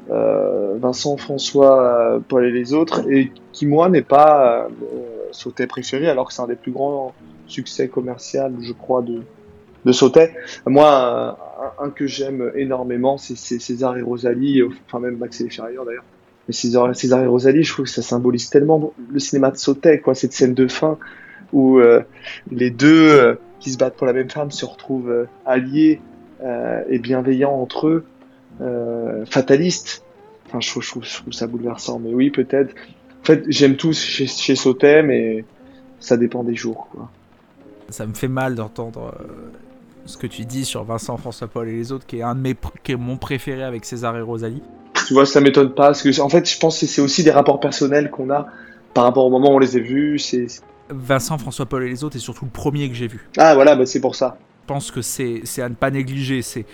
euh, Vincent, François, euh, Paul et les autres, et qui, moi, n'est pas euh, Sautet préféré, alors que c'est un des plus grands succès commerciaux, je crois, de, de Sautet. Moi, un, que j'aime énormément, c'est César et Rosalie, enfin même Max et les d'ailleurs. Mais César, et Rosalie, je trouve que ça symbolise tellement le cinéma de Sautet, quoi, cette scène de fin où euh, les deux qui se battent pour la même femme se retrouvent euh, alliés euh, et bienveillants entre eux, euh, fatalistes. Enfin, je trouve, je, ça bouleversant. Mais oui, peut-être. En fait, j'aime tout chez, chez Sautet, mais ça dépend des jours. Quoi. Ça me fait mal d'entendre ce que tu dis sur Vincent, François Paul et les autres, qui est un de mes, qui est mon préféré avec César et Rosalie. Tu vois, ça m'étonne pas, parce que en fait, je pense que c'est aussi des rapports personnels qu'on a par rapport au moment où on les a vus. C'est Vincent, François Paul et les autres est surtout le premier que j'ai vu. Ah voilà, bah c'est pour ça. Je pense que c'est à ne pas négliger. C'est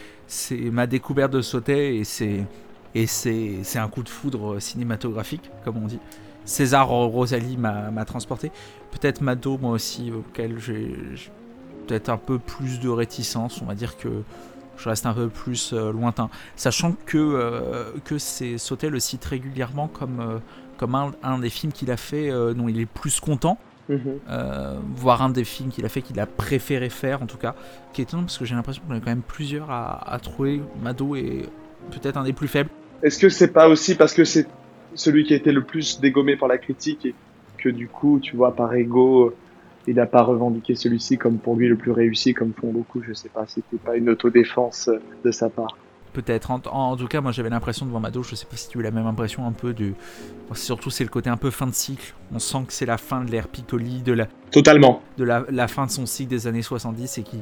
ma découverte de Sautet et c'est et c'est un coup de foudre cinématographique, comme on dit. César Rosalie m'a transporté. Peut-être Mado, moi aussi, auquel j'ai peut-être un peu plus de réticence. On va dire que je reste un peu plus euh, lointain. Sachant que, euh, que c'est Sautet le cite régulièrement comme, euh, comme un, un, des films qu'il a fait dont il est plus content. Mhm. Euh, voir un des films qu'il a fait, qu'il a préféré faire en tout cas, qui est étonnant parce que j'ai l'impression qu'on a quand même plusieurs à, trouver. Mado est peut-être un des plus faibles. Est-ce que c'est pas aussi parce que c'est celui qui a été le plus dégommé par la critique et que du coup, tu vois, par ego, il n'a pas revendiqué celui-ci comme pour lui le plus réussi, comme font beaucoup, je sais pas, c'était pas une autodéfense de sa part. Peut-être. En, tout cas, moi j'avais l'impression devant Mado, je sais pas si tu as eu la même impression un peu du. Surtout, c'est le côté un peu fin de cycle. On sent que c'est la fin de l'ère Piccoli, de la. Totalement. De la, fin de son cycle des années 70 et qu'il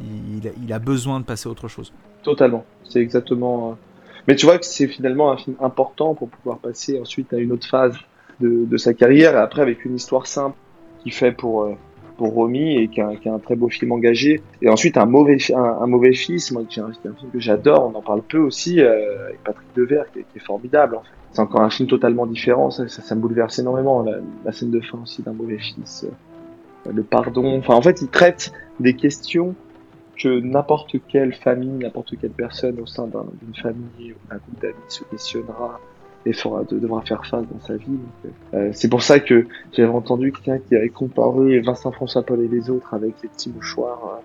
il a besoin de passer à autre chose. Totalement. C'est exactement. Euh, mais tu vois que c'est finalement un film important pour pouvoir passer ensuite à une autre phase de, sa carrière et après avec une histoire simple qui fait pour, euh, Romy et qui a, un très beau film engagé. Et ensuite un mauvais un, mauvais fils, moi qui un, film que j'adore, on en parle peu aussi, euh, avec Patrick Devers qui, qui est formidable. C'est encore un film totalement différent, ça, ça, me bouleverse énormément la, scène de fin aussi d'un mauvais fils, euh, le pardon. Enfin en fait il traite des questions que n'importe quelle famille, n'importe quelle personne au sein d'une famille ou d'un groupe d'amis se questionnera et fera, devra faire face dans sa vie. Euh, c'est pour ça que j'avais entendu quelqu'un qui avait comparé Vincent François Paul et les autres avec les petits mouchoirs.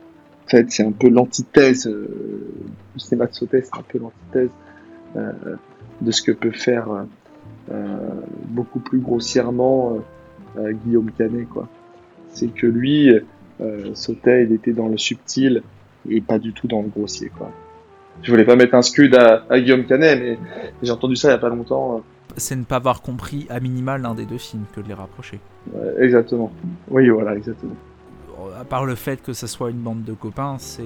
En fait, c'est un peu l'antithèse. Euh, c'est un peu l'antithèse euh, de ce que peut faire euh, beaucoup plus grossièrement Guillaume Canet. Quoi. C'est que lui, Sautet, il était dans le subtil et pas du tout dans le grossier. Quoi. Je voulais pas mettre un scud à, Guillaume Canet, mais j'ai entendu ça il y a pas longtemps. C'est ne pas avoir compris à minima l'un des deux films que de les rapprocher. exactement. Oui, voilà, exactement. À part le fait que ce soit une bande de copains, c'est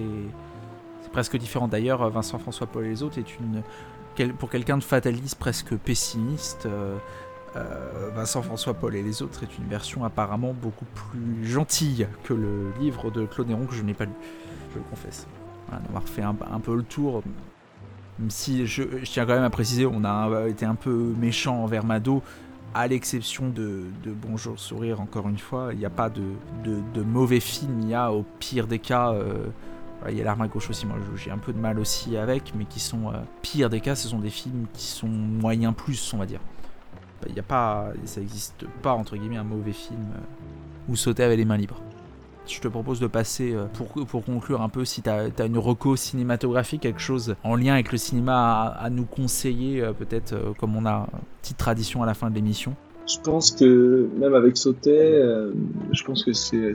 presque différent. D'ailleurs, Vincent François Paul et les autres est une pour quelqu'un de fataliste presque pessimiste. Euh, euh, Vincent François Paul et les autres est une version apparemment beaucoup plus gentille que le livre de Claude Néron que je n'ai pas lu, je le confesse d'avoir fait un, peu le tour. Même si je, tiens quand même à préciser, on a été un peu méchant envers Mado, à l'exception de, Bonjour Sourire, encore une fois. Il n'y a pas de, mauvais film, il y a au pire des cas. Euh, il y a l'arme à gauche aussi, moi j'ai un peu de mal aussi avec, mais qui sont, euh, pire des cas, ce sont des films qui sont moyens plus, on va dire. Il n'y a pas, ça n'existe pas, entre guillemets, un mauvais film euh, où sauter avec les mains libres je te propose de passer, euh, pour, pour conclure un peu, si tu as, une reco cinématographique, quelque chose en lien avec le cinéma à, nous conseiller, euh, peut-être euh, comme on a une petite tradition à la fin de l'émission. Je pense que même avec Sautet, je pense que c'est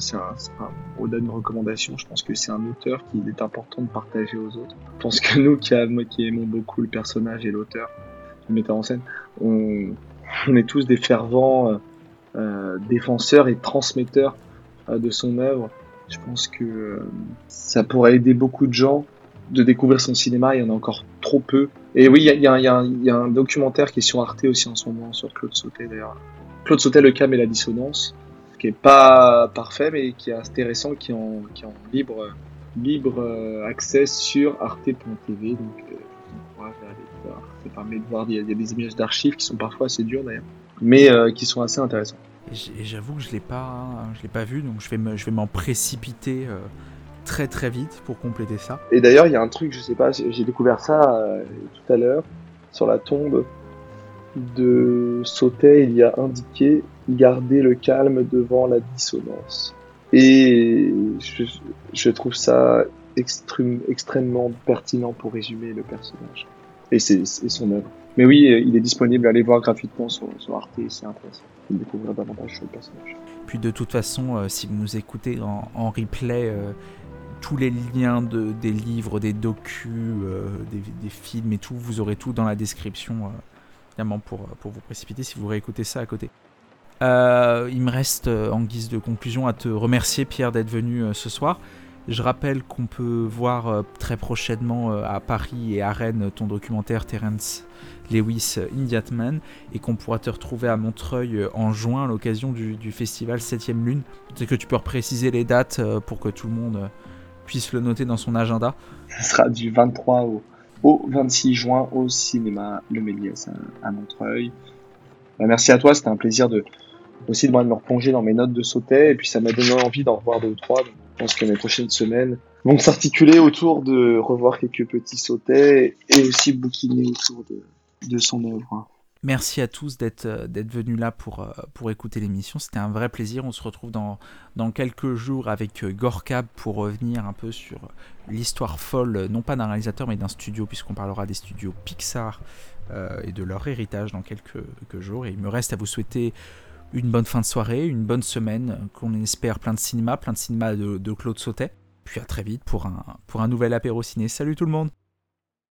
au-delà d'une recommandation, je pense que c'est un auteur qu'il est important de partager aux autres. Je pense que nous qui, qui aimons beaucoup le personnage et l'auteur, le metteur en scène, on, on est tous des fervents défenseurs et transmetteurs de son œuvre. Je pense que euh, ça pourrait aider beaucoup de gens de découvrir son cinéma. Il y en a encore trop peu. Et oui, il y a, un documentaire qui est sur Arte aussi en ce moment, sur Claude Sautet d'ailleurs. Claude Sautet, le calme et la dissonance, qui est pas parfait, mais qui est intéressant, qui est en, libre, libre euh, accès sur arte.tv. Donc, euh, je voir. Ça permet de voir, il y a, des images d'archives qui sont parfois assez dures d'ailleurs, mais qui sont assez intéressantes. Et j'avoue que je l'ai pas, je l'ai pas vu, donc je vais m'en précipiter euh, très très vite pour compléter ça. Et d'ailleurs, il y a un truc, je sais pas, j'ai découvert ça euh, tout à l'heure sur la tombe de Sautet. Il y a indiqué garder le calme devant la dissonance. Et je, trouve ça extrêmement pertinent pour résumer le personnage et, son œuvre. Mais oui, il est disponible, allez voir gratuitement sur Arte, c'est intéressant découvrir davantage le personnage. Puis de toute façon, euh, si vous nous écoutez en, replay, euh, tous les liens de, des livres, des docus, euh, des, films et tout, vous aurez tout dans la description, évidemment, pour, pour vous précipiter si vous réécoutez ça à côté. il me reste, en guise de conclusion, à te remercier, Pierre, d'être venu ce soir. Je rappelle qu'on peut voir très prochainement à Paris et à Rennes ton documentaire Terence Lewis Indiatman et qu'on pourra te retrouver à Montreuil euh, en juin à l'occasion du, festival 7ème Lune. C'est que tu peux préciser les dates euh, pour que tout le monde euh, puisse le noter dans son agenda. Ce sera du 23 au, au 26 juin au cinéma Le Méliès à, Montreuil. Bah, merci à toi, c'était un plaisir de aussi de me replonger dans mes notes de sautet et puis ça m'a donné envie d'en revoir deux ou trois. Je pense que mes prochaines semaines vont s'articuler autour de revoir quelques petits sautets et aussi bouquiner autour de, son œuvre. Merci à tous d'être euh, venus là pour, euh, pour écouter l'émission. C'était un vrai plaisir. On se retrouve dans, quelques jours avec euh, Gorkab pour revenir un peu sur l'histoire folle, non pas d'un réalisateur, mais d'un studio, puisqu'on parlera des studios Pixar et de leur héritage dans quelques, jours. Et il me reste à vous souhaiter une bonne fin de soirée, une bonne semaine, qu'on espère plein de cinéma, plein de cinéma de, de Claude Sautet. Puis à très vite pour un, pour un nouvel apéro ciné. Salut tout le monde